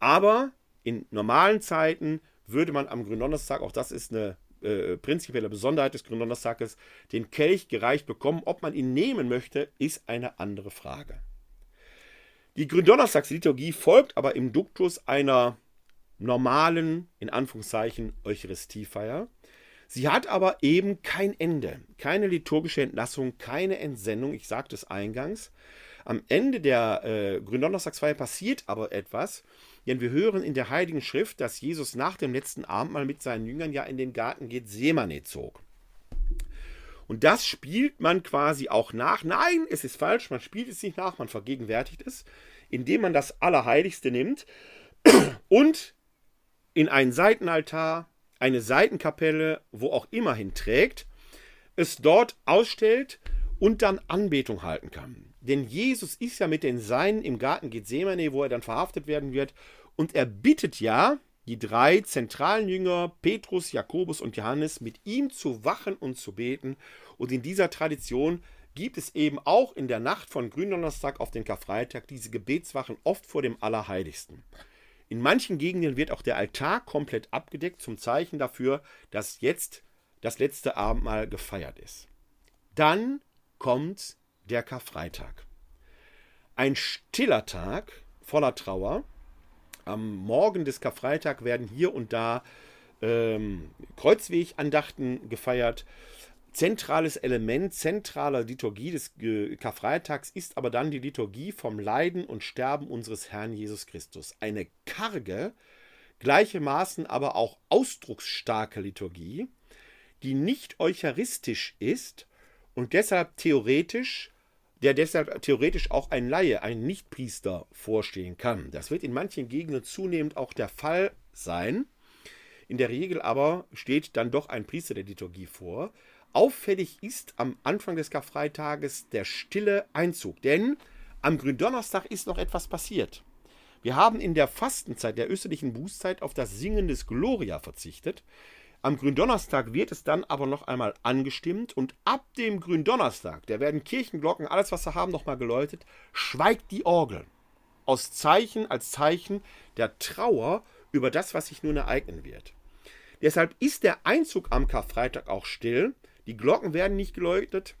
Aber in normalen Zeiten würde man am Gründonnerstag, auch das ist eine äh, prinzipielle Besonderheit des Gründonnerstages, den Kelch gereicht bekommen. Ob man ihn nehmen möchte, ist eine andere Frage. Die Gründonnerstagsliturgie folgt aber im Duktus einer normalen, in Anführungszeichen, Eucharistiefeier. Sie hat aber eben kein Ende, keine liturgische Entlassung, keine Entsendung, ich sagte es eingangs. Am Ende der äh, Gründonnerstagsfeier passiert aber etwas, denn wir hören in der Heiligen Schrift, dass Jesus nach dem letzten Abendmahl mit seinen Jüngern ja in den Garten Gethsemane zog. Und das spielt man quasi auch nach. Nein, es ist falsch, man spielt es nicht nach, man vergegenwärtigt es, indem man das Allerheiligste nimmt und in einen Seitenaltar, eine Seitenkapelle, wo auch immer hin trägt, es dort ausstellt und dann Anbetung halten kann. Denn Jesus ist ja mit den Seinen im Garten Gethsemane, wo er dann verhaftet werden wird. Und er bittet ja die drei zentralen Jünger, Petrus, Jakobus und Johannes, mit ihm zu wachen und zu beten. Und in dieser Tradition gibt es eben auch in der Nacht von Gründonnerstag auf den Karfreitag diese Gebetswachen oft vor dem Allerheiligsten. In manchen Gegenden wird auch der Altar komplett abgedeckt, zum Zeichen dafür, dass jetzt das letzte Abendmahl gefeiert ist. Dann kommt der Karfreitag. Ein stiller Tag voller Trauer. Am Morgen des Karfreitag werden hier und da ähm, Kreuzwegandachten gefeiert. Zentrales Element zentraler Liturgie des Karfreitags ist aber dann die Liturgie vom Leiden und Sterben unseres Herrn Jesus Christus. Eine karge, gleichermaßen aber auch ausdrucksstarke Liturgie, die nicht eucharistisch ist und deshalb theoretisch, der deshalb theoretisch auch ein Laie, ein Nichtpriester vorstehen kann. Das wird in manchen Gegenden zunehmend auch der Fall sein. In der Regel aber steht dann doch ein Priester der Liturgie vor. Auffällig ist am Anfang des Karfreitages der stille Einzug, denn am Gründonnerstag ist noch etwas passiert. Wir haben in der Fastenzeit, der österlichen Bußzeit, auf das Singen des Gloria verzichtet. Am Gründonnerstag wird es dann aber noch einmal angestimmt und ab dem Gründonnerstag, da werden Kirchenglocken, alles was wir haben, nochmal geläutet, schweigt die Orgel. Aus Zeichen, als Zeichen der Trauer über das, was sich nun ereignen wird. Deshalb ist der Einzug am Karfreitag auch still. Die Glocken werden nicht geläutet.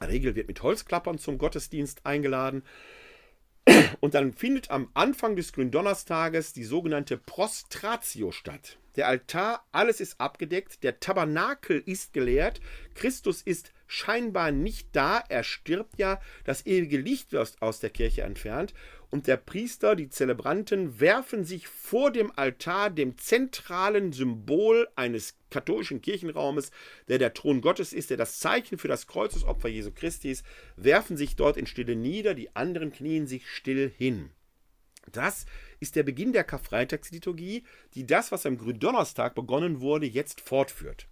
In der Regel wird mit Holzklappern zum Gottesdienst eingeladen. <clears throat> Und dann findet am Anfang des Gründonnerstages die sogenannte Prostratio statt. Der Altar, alles ist abgedeckt, der Tabernakel ist geleert, Christus ist scheinbar nicht da, er stirbt ja, das ewige Licht wird aus der Kirche entfernt und der Priester, die Zelebranten werfen sich vor dem Altar, dem zentralen Symbol eines katholischen Kirchenraumes, der der Thron Gottes ist, der das Zeichen für das Kreuzesopfer Jesu Christi ist, werfen sich dort in Stille nieder, die anderen knien sich still hin. Das ist der Beginn der Karfreitagsliturgie, die das, was am Gründonnerstag begonnen wurde, jetzt fortführt.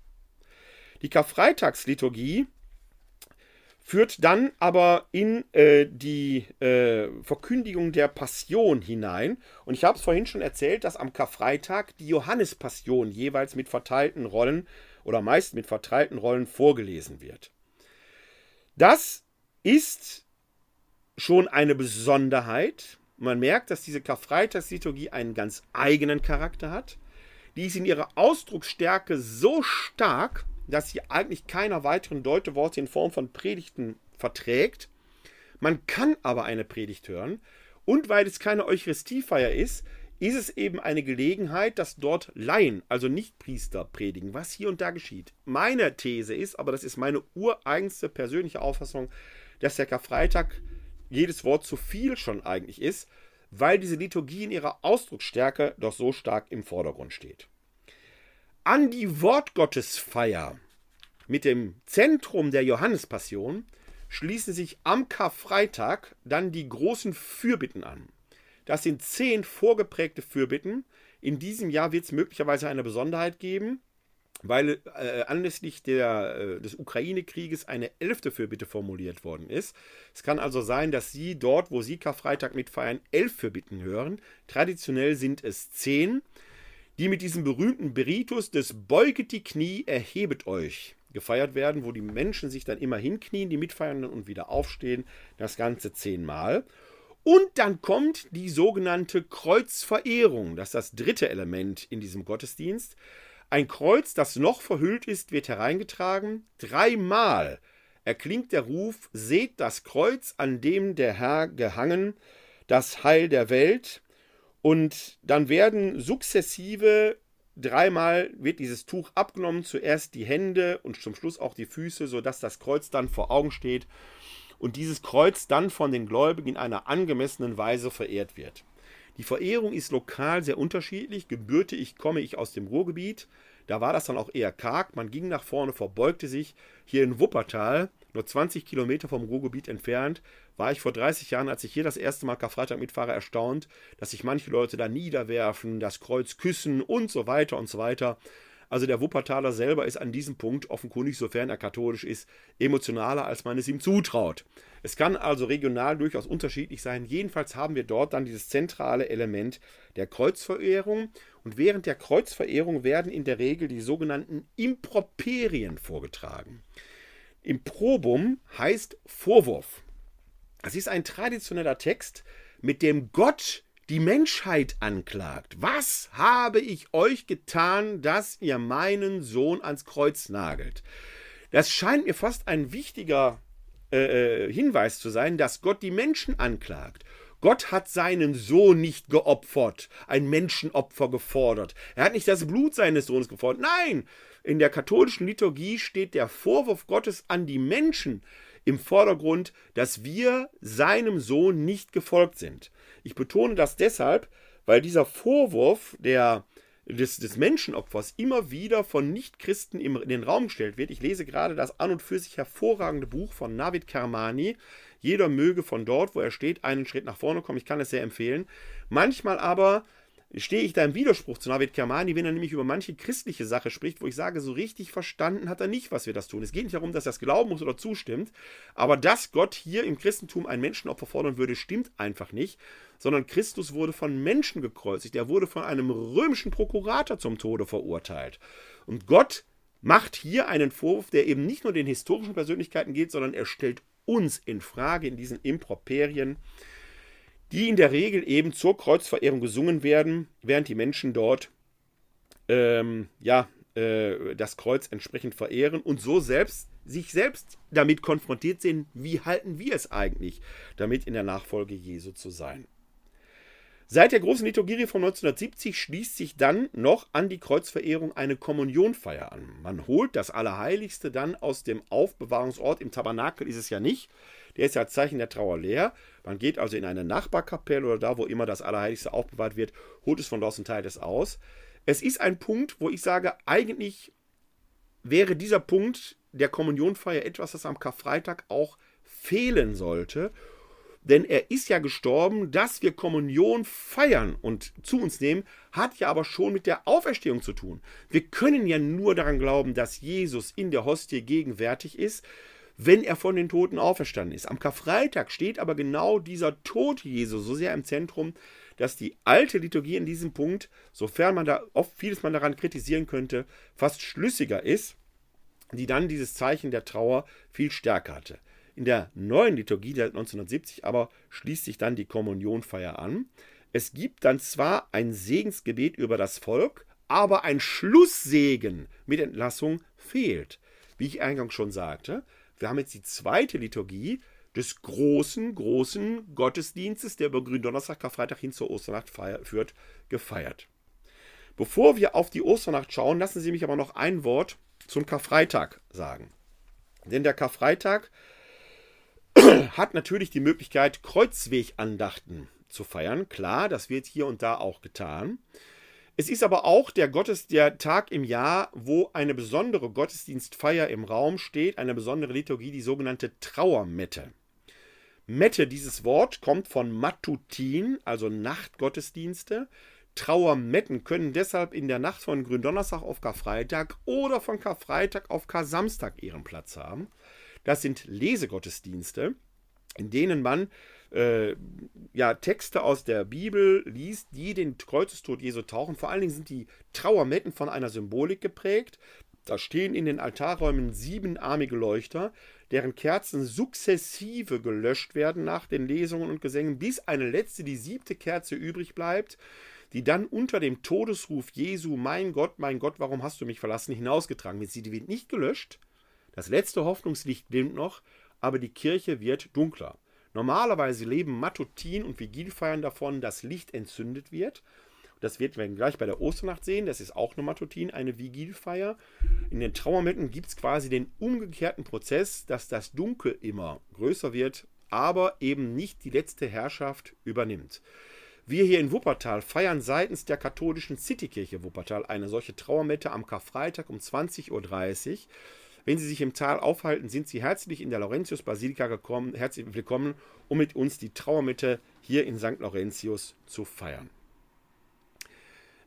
Die Karfreitagsliturgie führt dann aber in äh, die äh, Verkündigung der Passion hinein. Und ich habe es vorhin schon erzählt, dass am Karfreitag die Johannespassion jeweils mit verteilten Rollen oder meist mit verteilten Rollen vorgelesen wird. Das ist schon eine Besonderheit. Man merkt, dass diese Karfreitagsliturgie einen ganz eigenen Charakter hat. Die ist in ihrer Ausdrucksstärke so stark, dass sie eigentlich keiner weiteren Deuteworte in Form von Predigten verträgt. Man kann aber eine Predigt hören. Und weil es keine Eucharistiefeier ist, ist es eben eine Gelegenheit, dass dort Laien, also Nichtpriester, predigen, was hier und da geschieht. Meine These ist, aber das ist meine ureigenste persönliche Auffassung, dass der Karfreitag jedes Wort zu viel schon eigentlich ist, weil diese Liturgie in ihrer Ausdrucksstärke doch so stark im Vordergrund steht an die Wortgottesfeier mit dem Zentrum der Johannespassion schließen sich am Karfreitag dann die großen Fürbitten an. Das sind zehn vorgeprägte Fürbitten. In diesem Jahr wird es möglicherweise eine Besonderheit geben, weil äh, anlässlich der, äh, des Ukraine-Krieges eine elfte Fürbitte formuliert worden ist. Es kann also sein, dass Sie dort, wo Sie Karfreitag mitfeiern, elf Fürbitten hören. Traditionell sind es zehn die mit diesem berühmten Beritus des Beuget die Knie, erhebet euch gefeiert werden, wo die Menschen sich dann immer hinknien, die Mitfeiernden und wieder aufstehen, das Ganze zehnmal. Und dann kommt die sogenannte Kreuzverehrung, das ist das dritte Element in diesem Gottesdienst. Ein Kreuz, das noch verhüllt ist, wird hereingetragen. Dreimal erklingt der Ruf, seht das Kreuz, an dem der Herr gehangen, das Heil der Welt. Und dann werden sukzessive dreimal wird dieses Tuch abgenommen, zuerst die Hände und zum Schluss auch die Füße, sodass das Kreuz dann vor Augen steht und dieses Kreuz dann von den Gläubigen in einer angemessenen Weise verehrt wird. Die Verehrung ist lokal sehr unterschiedlich. Gebürtig komme ich aus dem Ruhrgebiet. Da war das dann auch eher karg. Man ging nach vorne, verbeugte sich. Hier in Wuppertal, nur 20 Kilometer vom Ruhrgebiet entfernt, war ich vor 30 Jahren, als ich hier das erste Mal Karfreitag mitfahre, erstaunt, dass sich manche Leute da niederwerfen, das Kreuz küssen und so weiter und so weiter. Also der Wuppertaler selber ist an diesem Punkt offenkundig, sofern er katholisch ist, emotionaler, als man es ihm zutraut. Es kann also regional durchaus unterschiedlich sein. Jedenfalls haben wir dort dann dieses zentrale Element der Kreuzverehrung. Und während der Kreuzverehrung werden in der Regel die sogenannten Improperien vorgetragen. Improbum heißt Vorwurf. Das ist ein traditioneller Text, mit dem Gott die Menschheit anklagt. Was habe ich euch getan, dass ihr meinen Sohn ans Kreuz nagelt? Das scheint mir fast ein wichtiger äh, äh Hinweis zu sein, dass Gott die Menschen anklagt. Gott hat seinen Sohn nicht geopfert, ein Menschenopfer gefordert. Er hat nicht das Blut seines Sohnes gefordert. Nein, in der katholischen Liturgie steht der Vorwurf Gottes an die Menschen, im Vordergrund, dass wir seinem Sohn nicht gefolgt sind. Ich betone das deshalb, weil dieser Vorwurf der, des, des Menschenopfers immer wieder von Nichtchristen in den Raum gestellt wird. Ich lese gerade das an und für sich hervorragende Buch von Navid Kermani. Jeder möge von dort, wo er steht, einen Schritt nach vorne kommen. Ich kann es sehr empfehlen. Manchmal aber stehe ich da im Widerspruch zu Navid Kermani, wenn er nämlich über manche christliche Sache spricht, wo ich sage, so richtig verstanden hat er nicht, was wir das tun. Es geht nicht darum, dass er es glauben muss oder zustimmt, aber dass Gott hier im Christentum ein Menschenopfer fordern würde, stimmt einfach nicht, sondern Christus wurde von Menschen gekreuzigt. Er wurde von einem römischen Prokurator zum Tode verurteilt. Und Gott macht hier einen Vorwurf, der eben nicht nur den historischen Persönlichkeiten geht, sondern er stellt uns in Frage in diesen Improperien die in der Regel eben zur Kreuzverehrung gesungen werden, während die Menschen dort ähm, ja, äh, das Kreuz entsprechend verehren und so selbst sich selbst damit konfrontiert sehen, wie halten wir es eigentlich, damit in der Nachfolge Jesu zu sein. Seit der großen Liturgie von 1970 schließt sich dann noch an die Kreuzverehrung eine Kommunionfeier an. Man holt das Allerheiligste dann aus dem Aufbewahrungsort, im Tabernakel ist es ja nicht, der ist ja als Zeichen der Trauer leer. Man geht also in eine Nachbarkapelle oder da, wo immer das Allerheiligste aufbewahrt wird, holt es von dort und teilt es aus. Es ist ein Punkt, wo ich sage, eigentlich wäre dieser Punkt der Kommunionfeier etwas, das am Karfreitag auch fehlen sollte, denn er ist ja gestorben, dass wir Kommunion feiern und zu uns nehmen, hat ja aber schon mit der Auferstehung zu tun. Wir können ja nur daran glauben, dass Jesus in der Hostie gegenwärtig ist, wenn er von den Toten auferstanden ist. Am Karfreitag steht aber genau dieser Tod Jesu so sehr im Zentrum, dass die alte Liturgie in diesem Punkt, sofern man da oft vieles man daran kritisieren könnte, fast schlüssiger ist, die dann dieses Zeichen der Trauer viel stärker hatte. In der neuen Liturgie der 1970 aber schließt sich dann die Kommunionfeier an. Es gibt dann zwar ein Segensgebet über das Volk, aber ein Schlusssegen mit Entlassung fehlt. Wie ich eingangs schon sagte, wir haben jetzt die zweite Liturgie des großen, großen Gottesdienstes, der über Gründonnerstag, Karfreitag hin zur Osternacht führt, gefeiert. Bevor wir auf die Osternacht schauen, lassen Sie mich aber noch ein Wort zum Karfreitag sagen. Denn der Karfreitag <clears throat> hat natürlich die Möglichkeit, Kreuzwegandachten zu feiern. Klar, das wird hier und da auch getan. Es ist aber auch der, Gottes, der Tag im Jahr, wo eine besondere Gottesdienstfeier im Raum steht, eine besondere Liturgie, die sogenannte Trauermette. Mette, dieses Wort, kommt von Matutin, also Nachtgottesdienste. Trauermetten können deshalb in der Nacht von Gründonnerstag auf Karfreitag oder von Karfreitag auf Kar-Samstag ihren Platz haben. Das sind Lesegottesdienste, in denen man äh, ja, Texte aus der Bibel liest, die den Kreuzestod Jesu tauchen. Vor allen Dingen sind die Trauermetten von einer Symbolik geprägt. Da stehen in den Altarräumen siebenarmige Leuchter, deren Kerzen sukzessive gelöscht werden nach den Lesungen und Gesängen, bis eine letzte, die siebte Kerze übrig bleibt, die dann unter dem Todesruf Jesu, mein Gott, mein Gott, warum hast du mich verlassen, hinausgetragen wird. Sie wird nicht gelöscht, das letzte Hoffnungslicht glimmt noch, aber die Kirche wird dunkler. Normalerweise leben Matutin und Vigilfeiern davon, dass Licht entzündet wird. Das wird wir gleich bei der Osternacht sehen. Das ist auch eine Matutin, eine Vigilfeier. In den Trauermitten gibt es quasi den umgekehrten Prozess, dass das Dunkel immer größer wird, aber eben nicht die letzte Herrschaft übernimmt. Wir hier in Wuppertal feiern seitens der katholischen Citykirche Wuppertal eine solche Trauermette am Karfreitag um 20.30 Uhr. Wenn Sie sich im Tal aufhalten, sind Sie herzlich in der Laurentius-Basilika gekommen, herzlich willkommen, um mit uns die Trauermitte hier in St. Laurentius zu feiern.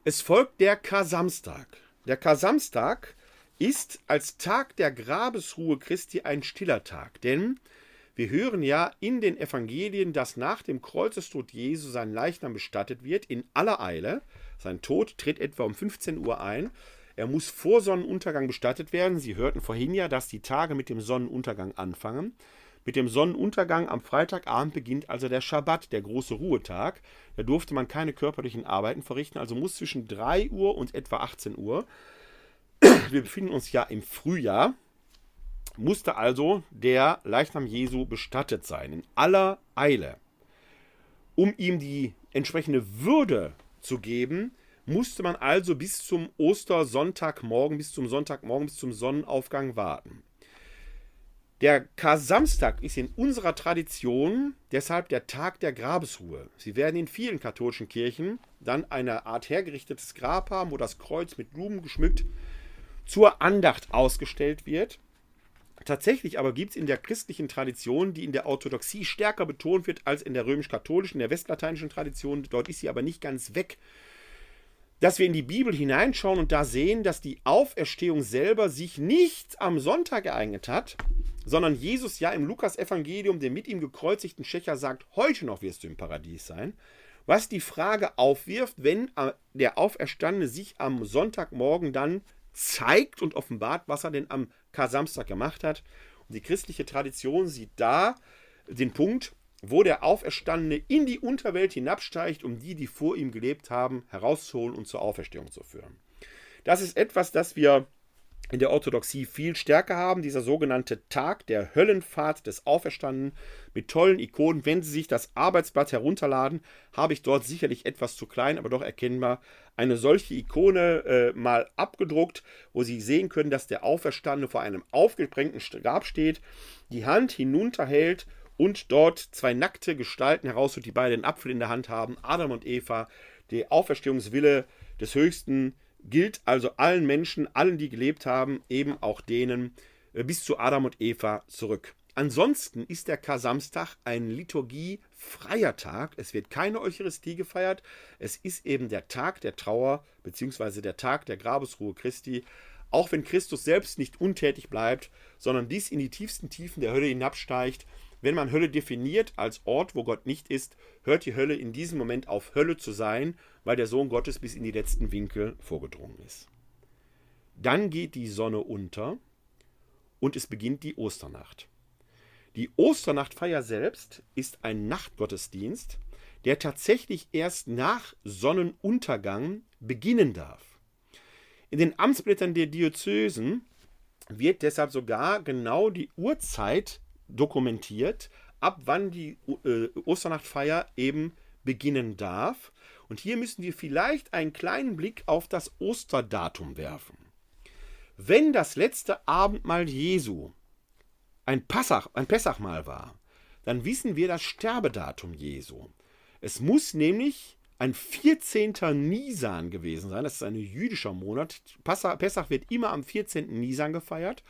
Es folgt der Kar-Samstag. Der Kar-Samstag ist als Tag der Grabesruhe Christi ein stiller Tag, denn wir hören ja in den Evangelien, dass nach dem Kreuzestod Jesu sein Leichnam bestattet wird, in aller Eile. Sein Tod tritt etwa um 15 Uhr ein. Er muss vor Sonnenuntergang bestattet werden. Sie hörten vorhin ja, dass die Tage mit dem Sonnenuntergang anfangen. Mit dem Sonnenuntergang am Freitagabend beginnt also der Schabbat, der große Ruhetag. Da durfte man keine körperlichen Arbeiten verrichten, also muss zwischen 3 Uhr und etwa 18 Uhr, wir befinden uns ja im Frühjahr, musste also der Leichnam Jesu bestattet sein, in aller Eile. Um ihm die entsprechende Würde zu geben, musste man also bis zum Ostersonntagmorgen, bis zum Sonntagmorgen, bis zum Sonnenaufgang warten. Der Kar-Samstag ist in unserer Tradition deshalb der Tag der Grabesruhe. Sie werden in vielen katholischen Kirchen dann eine Art hergerichtetes Grab haben, wo das Kreuz mit Blumen geschmückt zur Andacht ausgestellt wird. Tatsächlich aber gibt es in der christlichen Tradition, die in der Orthodoxie stärker betont wird als in der römisch-katholischen, der westlateinischen Tradition, dort ist sie aber nicht ganz weg, dass wir in die Bibel hineinschauen und da sehen, dass die Auferstehung selber sich nicht am Sonntag ereignet hat, sondern Jesus ja im Lukas-Evangelium dem mit ihm gekreuzigten Schächer sagt, heute noch wirst du im Paradies sein. Was die Frage aufwirft, wenn der Auferstandene sich am Sonntagmorgen dann zeigt und offenbart, was er denn am Kar-Samstag gemacht hat. Und die christliche Tradition sieht da den Punkt, wo der Auferstandene in die Unterwelt hinabsteigt, um die, die vor ihm gelebt haben, herauszuholen und zur Auferstehung zu führen. Das ist etwas, das wir in der Orthodoxie viel stärker haben, dieser sogenannte Tag der Höllenfahrt des Auferstandenen mit tollen Ikonen. Wenn Sie sich das Arbeitsblatt herunterladen, habe ich dort sicherlich etwas zu klein, aber doch erkennbar eine solche Ikone äh, mal abgedruckt, wo Sie sehen können, dass der Auferstandene vor einem aufgesprengten Grab steht, die Hand hinunterhält und dort zwei nackte Gestalten herausholt, die beide einen Apfel in der Hand haben, Adam und Eva. Der Auferstehungswille des Höchsten gilt also allen Menschen, allen, die gelebt haben, eben auch denen äh, bis zu Adam und Eva zurück. Ansonsten ist der Kar-Samstag ein liturgiefreier Tag. Es wird keine Eucharistie gefeiert. Es ist eben der Tag der Trauer bzw. der Tag der Grabesruhe Christi. Auch wenn Christus selbst nicht untätig bleibt, sondern bis in die tiefsten Tiefen der Hölle hinabsteigt. Wenn man Hölle definiert als Ort, wo Gott nicht ist, hört die Hölle in diesem Moment auf, Hölle zu sein, weil der Sohn Gottes bis in die letzten Winkel vorgedrungen ist. Dann geht die Sonne unter und es beginnt die Osternacht. Die Osternachtfeier selbst ist ein Nachtgottesdienst, der tatsächlich erst nach Sonnenuntergang beginnen darf. In den Amtsblättern der Diözesen wird deshalb sogar genau die Uhrzeit dokumentiert, ab wann die äh, Osternachtfeier eben beginnen darf. Und hier müssen wir vielleicht einen kleinen Blick auf das Osterdatum werfen. Wenn das letzte Abendmahl Jesu ein, Passach, ein Pessachmahl war, dann wissen wir das Sterbedatum Jesu. Es muss nämlich ein 14. Nisan gewesen sein. Das ist ein jüdischer Monat. Pessach wird immer am 14. Nisan gefeiert.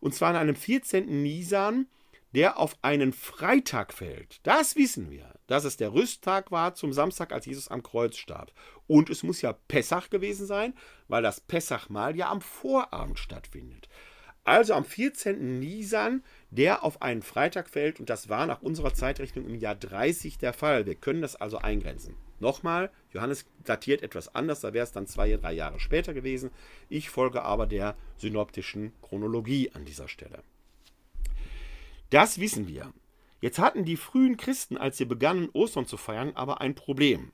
Und zwar an einem 14. Nisan, der auf einen Freitag fällt. Das wissen wir, dass es der Rüsttag war zum Samstag, als Jesus am Kreuz starb. Und es muss ja Pessach gewesen sein, weil das Pessachmahl ja am Vorabend stattfindet. Also am 14. Nisan, der auf einen Freitag fällt, und das war nach unserer Zeitrechnung im Jahr 30 der Fall. Wir können das also eingrenzen. Nochmal, Johannes datiert etwas anders, da wäre es dann zwei, drei Jahre später gewesen. Ich folge aber der synoptischen Chronologie an dieser Stelle. Das wissen wir. Jetzt hatten die frühen Christen, als sie begannen, Ostern zu feiern, aber ein Problem.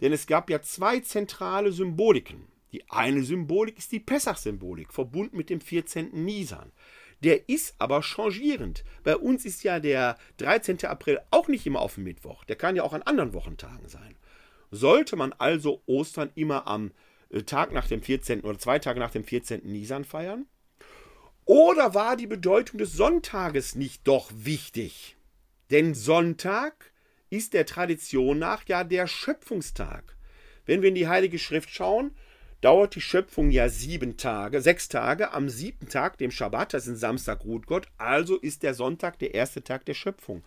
Denn es gab ja zwei zentrale Symboliken. Die eine Symbolik ist die Pessach-Symbolik, verbunden mit dem 14. Nisan. Der ist aber changierend. Bei uns ist ja der 13. April auch nicht immer auf dem Mittwoch. Der kann ja auch an anderen Wochentagen sein. Sollte man also Ostern immer am äh, Tag nach dem 14. oder zwei Tage nach dem 14. Nisan feiern? Oder war die Bedeutung des Sonntages nicht doch wichtig? Denn Sonntag ist der Tradition nach ja der Schöpfungstag. Wenn wir in die Heilige Schrift schauen, dauert die Schöpfung ja sieben Tage, sechs Tage. Am siebten Tag, dem Schabbat, das ist Samstag, ruht Gott. Also ist der Sonntag der erste Tag der Schöpfung.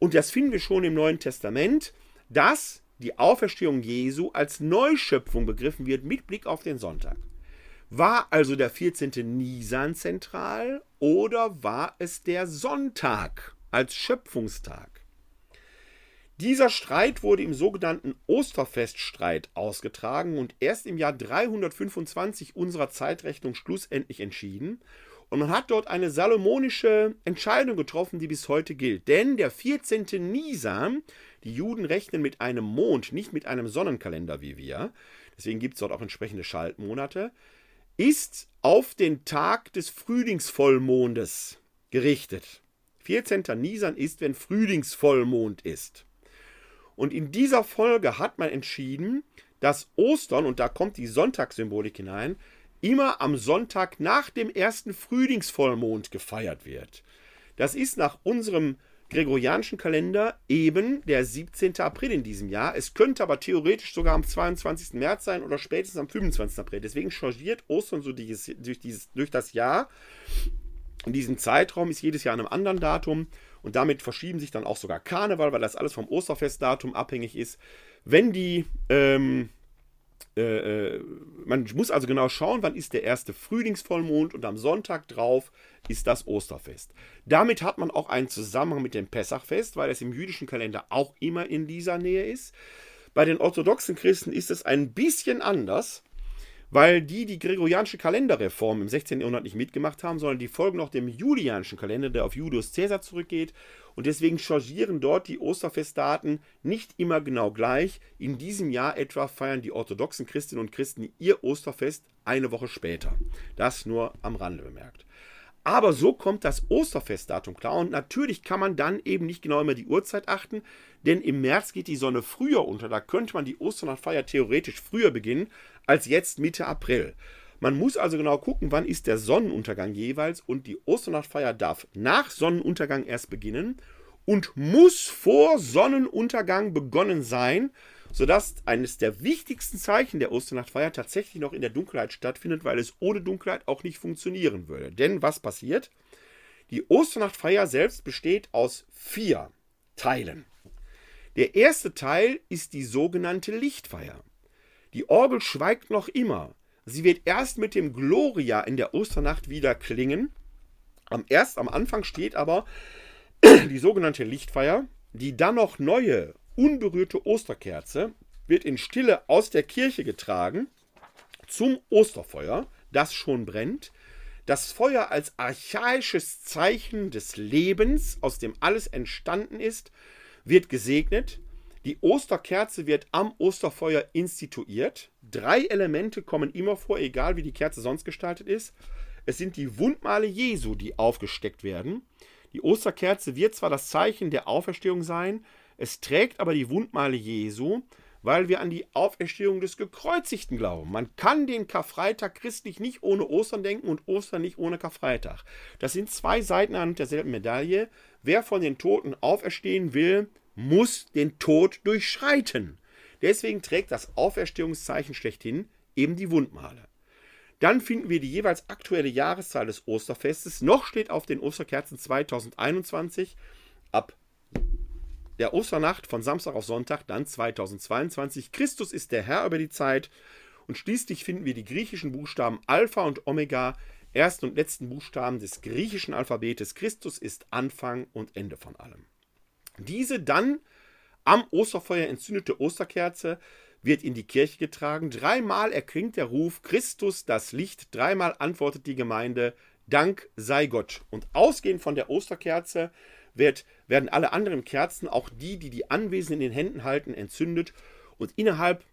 Und das finden wir schon im Neuen Testament, dass die Auferstehung Jesu als Neuschöpfung begriffen wird mit Blick auf den Sonntag. War also der 14. Nisan zentral oder war es der Sonntag als Schöpfungstag? Dieser Streit wurde im sogenannten Osterfeststreit ausgetragen und erst im Jahr 325 unserer Zeitrechnung schlussendlich entschieden. Und man hat dort eine salomonische Entscheidung getroffen, die bis heute gilt. Denn der 14. Nisan, die Juden rechnen mit einem Mond, nicht mit einem Sonnenkalender wie wir, deswegen gibt es dort auch entsprechende Schaltmonate, ist auf den Tag des Frühlingsvollmondes gerichtet. 14. Nisan ist, wenn Frühlingsvollmond ist. Und in dieser Folge hat man entschieden, dass Ostern, und da kommt die Sonntagssymbolik hinein, immer am Sonntag nach dem ersten Frühlingsvollmond gefeiert wird. Das ist nach unserem gregorianischen Kalender eben der 17. April in diesem Jahr. Es könnte aber theoretisch sogar am 22. März sein oder spätestens am 25. April. Deswegen changiert Ostern so dieses, durch, dieses, durch das Jahr. In diesem Zeitraum ist jedes Jahr an einem anderen Datum und damit verschieben sich dann auch sogar Karneval, weil das alles vom Osterfestdatum abhängig ist. Wenn die ähm, äh, äh, man muss also genau schauen, wann ist der erste Frühlingsvollmond und am Sonntag drauf ist das Osterfest. Damit hat man auch einen Zusammenhang mit dem Pessachfest, weil es im jüdischen Kalender auch immer in dieser Nähe ist. Bei den orthodoxen Christen ist es ein bisschen anders, weil die die gregorianische Kalenderreform im 16. Jahrhundert nicht mitgemacht haben, sondern die folgen noch dem julianischen Kalender, der auf Julius Caesar zurückgeht und deswegen changieren dort die Osterfestdaten nicht immer genau gleich. In diesem Jahr etwa feiern die orthodoxen Christinnen und Christen ihr Osterfest eine Woche später. Das nur am Rande bemerkt. Aber so kommt das Osterfestdatum klar und natürlich kann man dann eben nicht genau immer die Uhrzeit achten, denn im März geht die Sonne früher unter. Da könnte man die Osternachtfeier theoretisch früher beginnen als jetzt Mitte April. Man muss also genau gucken, wann ist der Sonnenuntergang jeweils und die Osternachtfeier darf nach Sonnenuntergang erst beginnen und muss vor Sonnenuntergang begonnen sein, sodass eines der wichtigsten Zeichen der Osternachtfeier tatsächlich noch in der Dunkelheit stattfindet, weil es ohne Dunkelheit auch nicht funktionieren würde. Denn was passiert? Die Osternachtfeier selbst besteht aus vier Teilen. Der erste Teil ist die sogenannte Lichtfeier. Die Orgel schweigt noch immer. Sie wird erst mit dem Gloria in der Osternacht wieder klingen. Am erst am Anfang steht aber <clears throat> die sogenannte Lichtfeier, die dann noch neue, unberührte Osterkerze wird in Stille aus der Kirche getragen zum Osterfeuer, das schon brennt. Das Feuer als archaisches Zeichen des Lebens, aus dem alles entstanden ist, wird gesegnet. Die Osterkerze wird am Osterfeuer instituiert. Drei Elemente kommen immer vor, egal wie die Kerze sonst gestaltet ist. Es sind die Wundmale Jesu, die aufgesteckt werden. Die Osterkerze wird zwar das Zeichen der Auferstehung sein, es trägt aber die Wundmale Jesu, weil wir an die Auferstehung des Gekreuzigten glauben. Man kann den Karfreitag christlich nicht ohne Ostern denken und Ostern nicht ohne Karfreitag. Das sind zwei Seiten an derselben Medaille. Wer von den Toten auferstehen will, muss den Tod durchschreiten. Deswegen trägt das Auferstehungszeichen schlechthin eben die Wundmale. Dann finden wir die jeweils aktuelle Jahreszahl des Osterfestes. Noch steht auf den Osterkerzen 2021 ab der Osternacht von Samstag auf Sonntag, dann 2022. Christus ist der Herr über die Zeit. Und schließlich finden wir die griechischen Buchstaben Alpha und Omega, ersten und letzten Buchstaben des griechischen Alphabetes. Christus ist Anfang und Ende von allem. Diese dann am Osterfeuer entzündete Osterkerze wird in die Kirche getragen. Dreimal erklingt der Ruf Christus das Licht. Dreimal antwortet die Gemeinde Dank sei Gott. Und ausgehend von der Osterkerze wird, werden alle anderen Kerzen, auch die, die die Anwesenden in den Händen halten, entzündet. Und innerhalb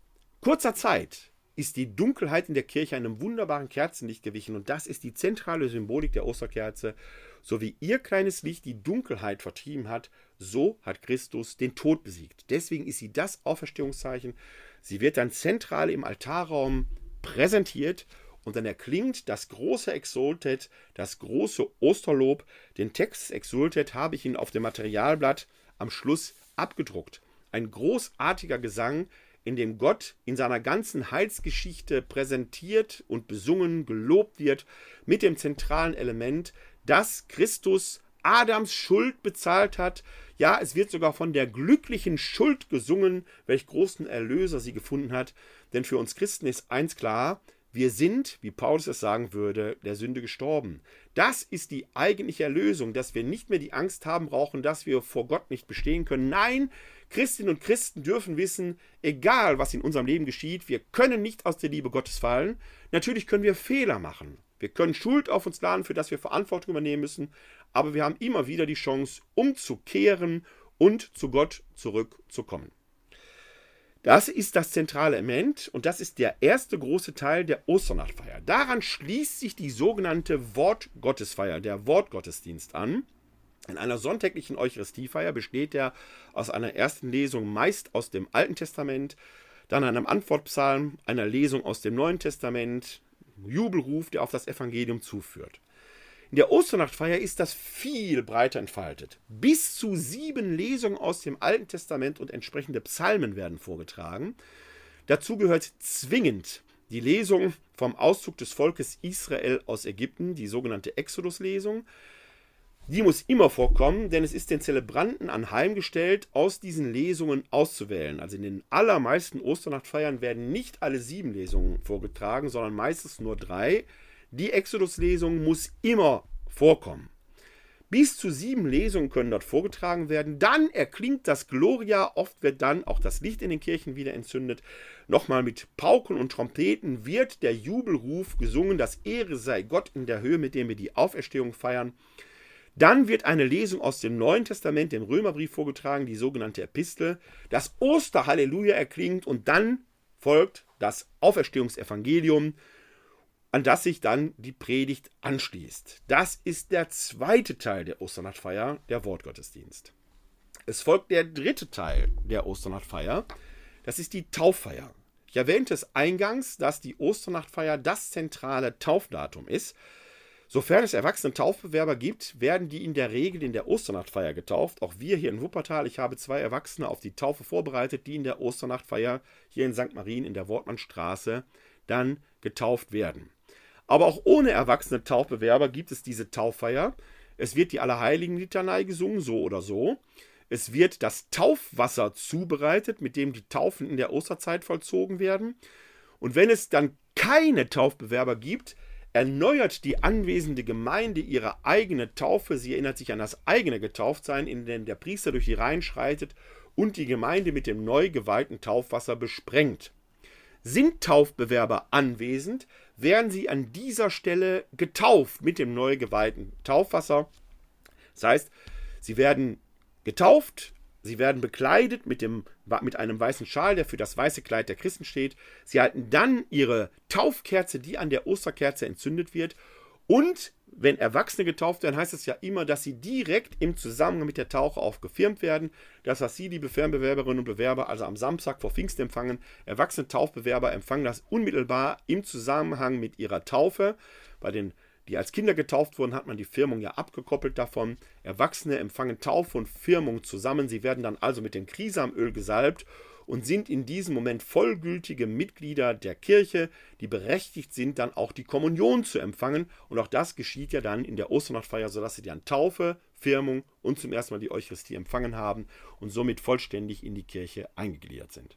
kurzer Zeit ist die Dunkelheit in der Kirche einem wunderbaren Kerzenlicht gewichen. Und das ist die zentrale Symbolik der Osterkerze. So wie ihr kleines Licht die Dunkelheit vertrieben hat, so hat Christus den Tod besiegt. Deswegen ist sie das Auferstehungszeichen. Sie wird dann zentral im Altarraum präsentiert und dann erklingt das große Exultet, das große Osterlob. Den Text Exultet habe ich Ihnen auf dem Materialblatt am Schluss abgedruckt. Ein großartiger Gesang, in dem Gott in seiner ganzen Heilsgeschichte präsentiert und besungen, gelobt wird, mit dem zentralen Element, dass Christus Adams Schuld bezahlt hat. Ja, es wird sogar von der glücklichen Schuld gesungen, welch großen Erlöser sie gefunden hat. Denn für uns Christen ist eins klar, wir sind, wie Paulus es sagen würde, der Sünde gestorben. Das ist die eigentliche Erlösung, dass wir nicht mehr die Angst haben brauchen, dass wir vor Gott nicht bestehen können. Nein, Christinnen und Christen dürfen wissen, egal was in unserem Leben geschieht, wir können nicht aus der Liebe Gottes fallen. Natürlich können wir Fehler machen. Wir können Schuld auf uns laden, für das wir Verantwortung übernehmen müssen, aber wir haben immer wieder die Chance, umzukehren und zu Gott zurückzukommen. Das ist das zentrale Element und das ist der erste große Teil der Osternachtfeier. Daran schließt sich die sogenannte Wortgottesfeier, der Wortgottesdienst an. In einer sonntäglichen Eucharistiefeier besteht er aus einer ersten Lesung meist aus dem Alten Testament, dann einem Antwortpsalm, einer Lesung aus dem Neuen Testament, Jubelruf, der auf das Evangelium zuführt. In der Osternachtfeier ist das viel breiter entfaltet. Bis zu sieben Lesungen aus dem Alten Testament und entsprechende Psalmen werden vorgetragen. Dazu gehört zwingend die Lesung vom Auszug des Volkes Israel aus Ägypten, die sogenannte Exodus-Lesung. Die muss immer vorkommen, denn es ist den Zelebranten anheimgestellt, aus diesen Lesungen auszuwählen. Also in den allermeisten Osternachtfeiern werden nicht alle sieben Lesungen vorgetragen, sondern meistens nur drei. Die Exodus-Lesung muss immer vorkommen. Bis zu sieben Lesungen können dort vorgetragen werden. Dann erklingt das Gloria. Oft wird dann auch das Licht in den Kirchen wieder entzündet. Nochmal mit Pauken und Trompeten wird der Jubelruf gesungen. Das Ehre sei Gott in der Höhe, mit dem wir die Auferstehung feiern. Dann wird eine Lesung aus dem Neuen Testament, dem Römerbrief, vorgetragen, die sogenannte Epistel. Das Osterhalleluja erklingt und dann folgt das Auferstehungsevangelium an das sich dann die Predigt anschließt. Das ist der zweite Teil der Osternachtfeier, der Wortgottesdienst. Es folgt der dritte Teil der Osternachtfeier, das ist die Tauffeier. Ich erwähnte es eingangs, dass die Osternachtfeier das zentrale Taufdatum ist. Sofern es erwachsene Taufbewerber gibt, werden die in der Regel in der Osternachtfeier getauft. Auch wir hier in Wuppertal, ich habe zwei Erwachsene auf die Taufe vorbereitet, die in der Osternachtfeier hier in St. Marien in der Wortmannstraße dann getauft werden. Aber auch ohne erwachsene Taufbewerber gibt es diese Tauffeier. Es wird die Allerheiligen-Litanei gesungen, so oder so. Es wird das Taufwasser zubereitet, mit dem die Taufen in der Osterzeit vollzogen werden. Und wenn es dann keine Taufbewerber gibt, erneuert die anwesende Gemeinde ihre eigene Taufe. Sie erinnert sich an das eigene Getauftsein, in dem der Priester durch die Reihen schreitet und die Gemeinde mit dem neu geweihten Taufwasser besprengt. Sind Taufbewerber anwesend, werden sie an dieser Stelle getauft mit dem neu geweihten Taufwasser. Das heißt, sie werden getauft, sie werden bekleidet mit, dem, mit einem weißen Schal, der für das weiße Kleid der Christen steht. Sie halten dann ihre Taufkerze, die an der Osterkerze entzündet wird. Und wenn Erwachsene getauft werden, heißt es ja immer, dass sie direkt im Zusammenhang mit der Tauche auch werden. Das, was Sie, liebe Fernbewerberinnen und Bewerber, also am Samstag vor Pfingsten empfangen, erwachsene Taufbewerber empfangen das unmittelbar im Zusammenhang mit ihrer Taufe. Bei den, die als Kinder getauft wurden, hat man die Firmung ja abgekoppelt davon. Erwachsene empfangen Taufe und Firmung zusammen. Sie werden dann also mit dem Krisamöl gesalbt und sind in diesem Moment vollgültige Mitglieder der Kirche, die berechtigt sind, dann auch die Kommunion zu empfangen. Und auch das geschieht ja dann in der Osternachtfeier, sodass sie dann Taufe, Firmung und zum ersten Mal die Eucharistie empfangen haben und somit vollständig in die Kirche eingegliedert sind.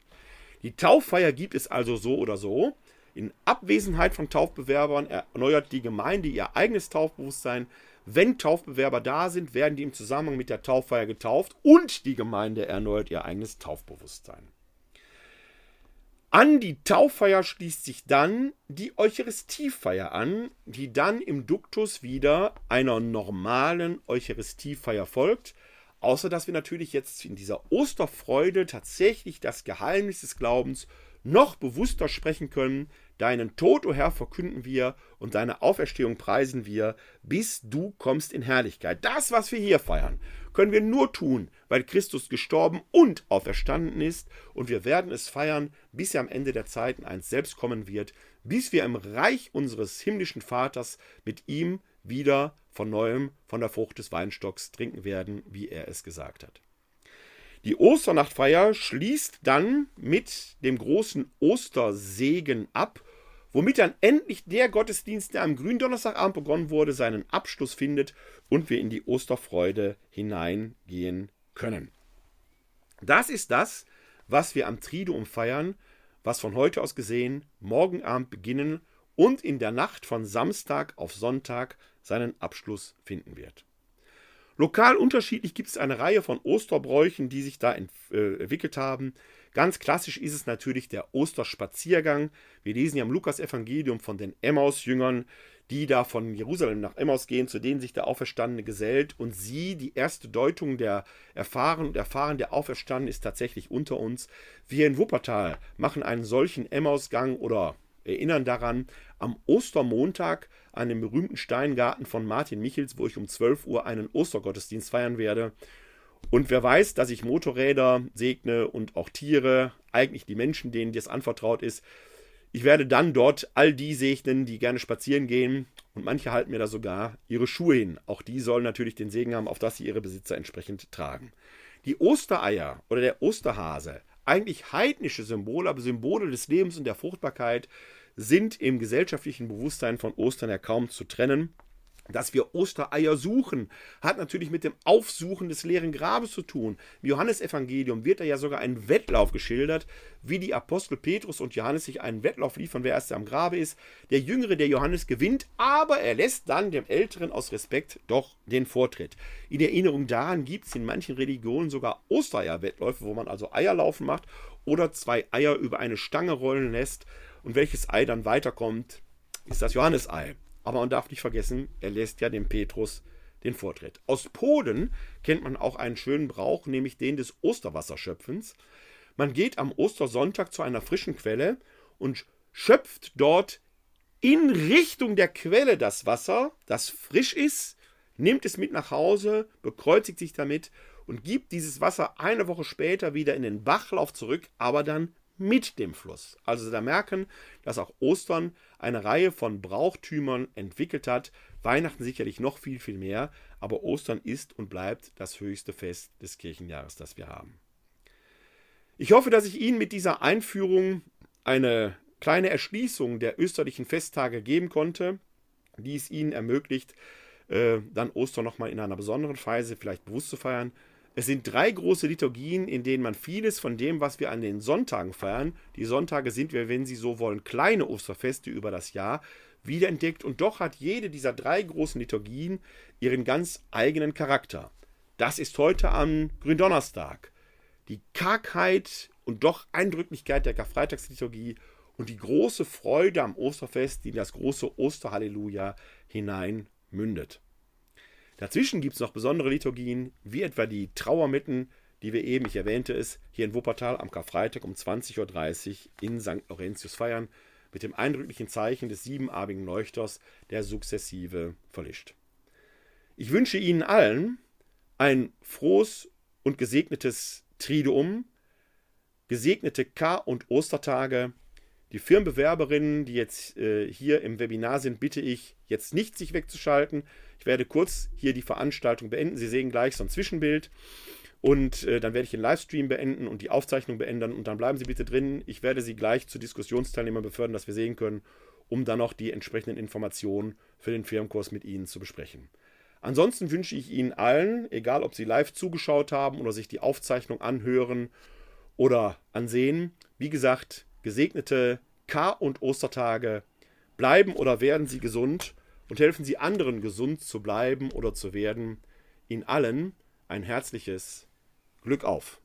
Die Tauffeier gibt es also so oder so. In Abwesenheit von Taufbewerbern erneuert die Gemeinde ihr eigenes Taufbewusstsein. Wenn Taufbewerber da sind, werden die im Zusammenhang mit der Tauffeier getauft und die Gemeinde erneuert ihr eigenes Taufbewusstsein. An die Tauffeier schließt sich dann die Eucharistiefeier an, die dann im Duktus wieder einer normalen Eucharistiefeier folgt. Außer dass wir natürlich jetzt in dieser Osterfreude tatsächlich das Geheimnis des Glaubens noch bewusster sprechen können. Deinen Tod, o oh Herr, verkünden wir und deine Auferstehung preisen wir, bis du kommst in Herrlichkeit. Das, was wir hier feiern, können wir nur tun, weil Christus gestorben und auferstanden ist, und wir werden es feiern, bis er am Ende der Zeiten einst selbst kommen wird, bis wir im Reich unseres himmlischen Vaters mit ihm wieder von neuem von der Frucht des Weinstocks trinken werden, wie er es gesagt hat. Die Osternachtfeier schließt dann mit dem großen Ostersegen ab womit dann endlich der Gottesdienst, der am Gründonnerstagabend begonnen wurde, seinen Abschluss findet und wir in die Osterfreude hineingehen können. Das ist das, was wir am Triduum feiern, was von heute aus gesehen morgen Abend beginnen und in der Nacht von Samstag auf Sonntag seinen Abschluss finden wird. Lokal unterschiedlich gibt es eine Reihe von Osterbräuchen, die sich da äh, entwickelt haben. Ganz klassisch ist es natürlich der Osterspaziergang. Wir lesen ja im Lukas-Evangelium von den Emmaus-Jüngern, die da von Jerusalem nach Emmaus gehen, zu denen sich der Auferstandene gesellt. Und sie, die erste Deutung der Erfahren und Erfahren der Auferstandenen ist tatsächlich unter uns. Wir in Wuppertal machen einen solchen Emmausgang oder erinnern daran am Ostermontag an den berühmten Steingarten von Martin Michels, wo ich um 12 Uhr einen Ostergottesdienst feiern werde. Und wer weiß, dass ich Motorräder segne und auch Tiere, eigentlich die Menschen, denen das anvertraut ist, ich werde dann dort all die segnen, die gerne spazieren gehen. Und manche halten mir da sogar ihre Schuhe hin. Auch die sollen natürlich den Segen haben, auf dass sie ihre Besitzer entsprechend tragen. Die Ostereier oder der Osterhase, eigentlich heidnische Symbole, aber Symbole des Lebens und der Fruchtbarkeit, sind im gesellschaftlichen Bewusstsein von Ostern ja kaum zu trennen. Dass wir Ostereier suchen, hat natürlich mit dem Aufsuchen des leeren Grabes zu tun. Im Johannesevangelium wird da ja sogar ein Wettlauf geschildert, wie die Apostel Petrus und Johannes sich einen Wettlauf liefern, wer erst am Grabe ist. Der Jüngere, der Johannes, gewinnt, aber er lässt dann dem Älteren aus Respekt doch den Vortritt. In Erinnerung daran gibt es in manchen Religionen sogar Ostereier-Wettläufe, wo man also Eierlaufen macht oder zwei Eier über eine Stange rollen lässt. Und welches Ei dann weiterkommt, ist das Johannesei. Aber man darf nicht vergessen, er lässt ja dem Petrus den Vortritt. Aus Polen kennt man auch einen schönen Brauch, nämlich den des Osterwasserschöpfens. Man geht am Ostersonntag zu einer frischen Quelle und schöpft dort in Richtung der Quelle das Wasser, das frisch ist, nimmt es mit nach Hause, bekreuzigt sich damit und gibt dieses Wasser eine Woche später wieder in den Bachlauf zurück, aber dann mit dem Fluss. Also da merken, dass auch Ostern eine Reihe von Brauchtümern entwickelt hat. Weihnachten sicherlich noch viel, viel mehr, aber Ostern ist und bleibt das höchste Fest des Kirchenjahres, das wir haben. Ich hoffe, dass ich Ihnen mit dieser Einführung eine kleine Erschließung der österlichen Festtage geben konnte, die es Ihnen ermöglicht, äh, dann Ostern nochmal in einer besonderen Weise vielleicht bewusst zu feiern. Es sind drei große Liturgien, in denen man vieles von dem, was wir an den Sonntagen feiern, die Sonntage sind wir, wenn Sie so wollen, kleine Osterfeste über das Jahr, wiederentdeckt und doch hat jede dieser drei großen Liturgien ihren ganz eigenen Charakter. Das ist heute am Gründonnerstag. Die Kargheit und doch Eindrücklichkeit der Karfreitagsliturgie und die große Freude am Osterfest, die in das große Osterhalleluja hinein mündet. Dazwischen gibt es noch besondere Liturgien, wie etwa die Trauermitten, die wir eben, ich erwähnte es, hier in Wuppertal am Karfreitag um 20.30 Uhr in St. Laurentius feiern, mit dem eindrücklichen Zeichen des siebenarmigen Leuchters, der sukzessive verlischt. Ich wünsche Ihnen allen ein frohes und gesegnetes Triduum, gesegnete Kar- und Ostertage. Die Firmenbewerberinnen, die jetzt äh, hier im Webinar sind, bitte ich, jetzt nicht sich wegzuschalten. Ich werde kurz hier die Veranstaltung beenden. Sie sehen gleich so ein Zwischenbild. Und äh, dann werde ich den Livestream beenden und die Aufzeichnung beenden. Und dann bleiben Sie bitte drin. Ich werde Sie gleich zu Diskussionsteilnehmern befördern, dass wir sehen können, um dann noch die entsprechenden Informationen für den Firmenkurs mit Ihnen zu besprechen. Ansonsten wünsche ich Ihnen allen, egal ob Sie live zugeschaut haben oder sich die Aufzeichnung anhören oder ansehen, wie gesagt, gesegnete Kar- und Ostertage. Bleiben oder werden Sie gesund und helfen Sie anderen gesund zu bleiben oder zu werden. Ihnen allen ein herzliches Glück auf.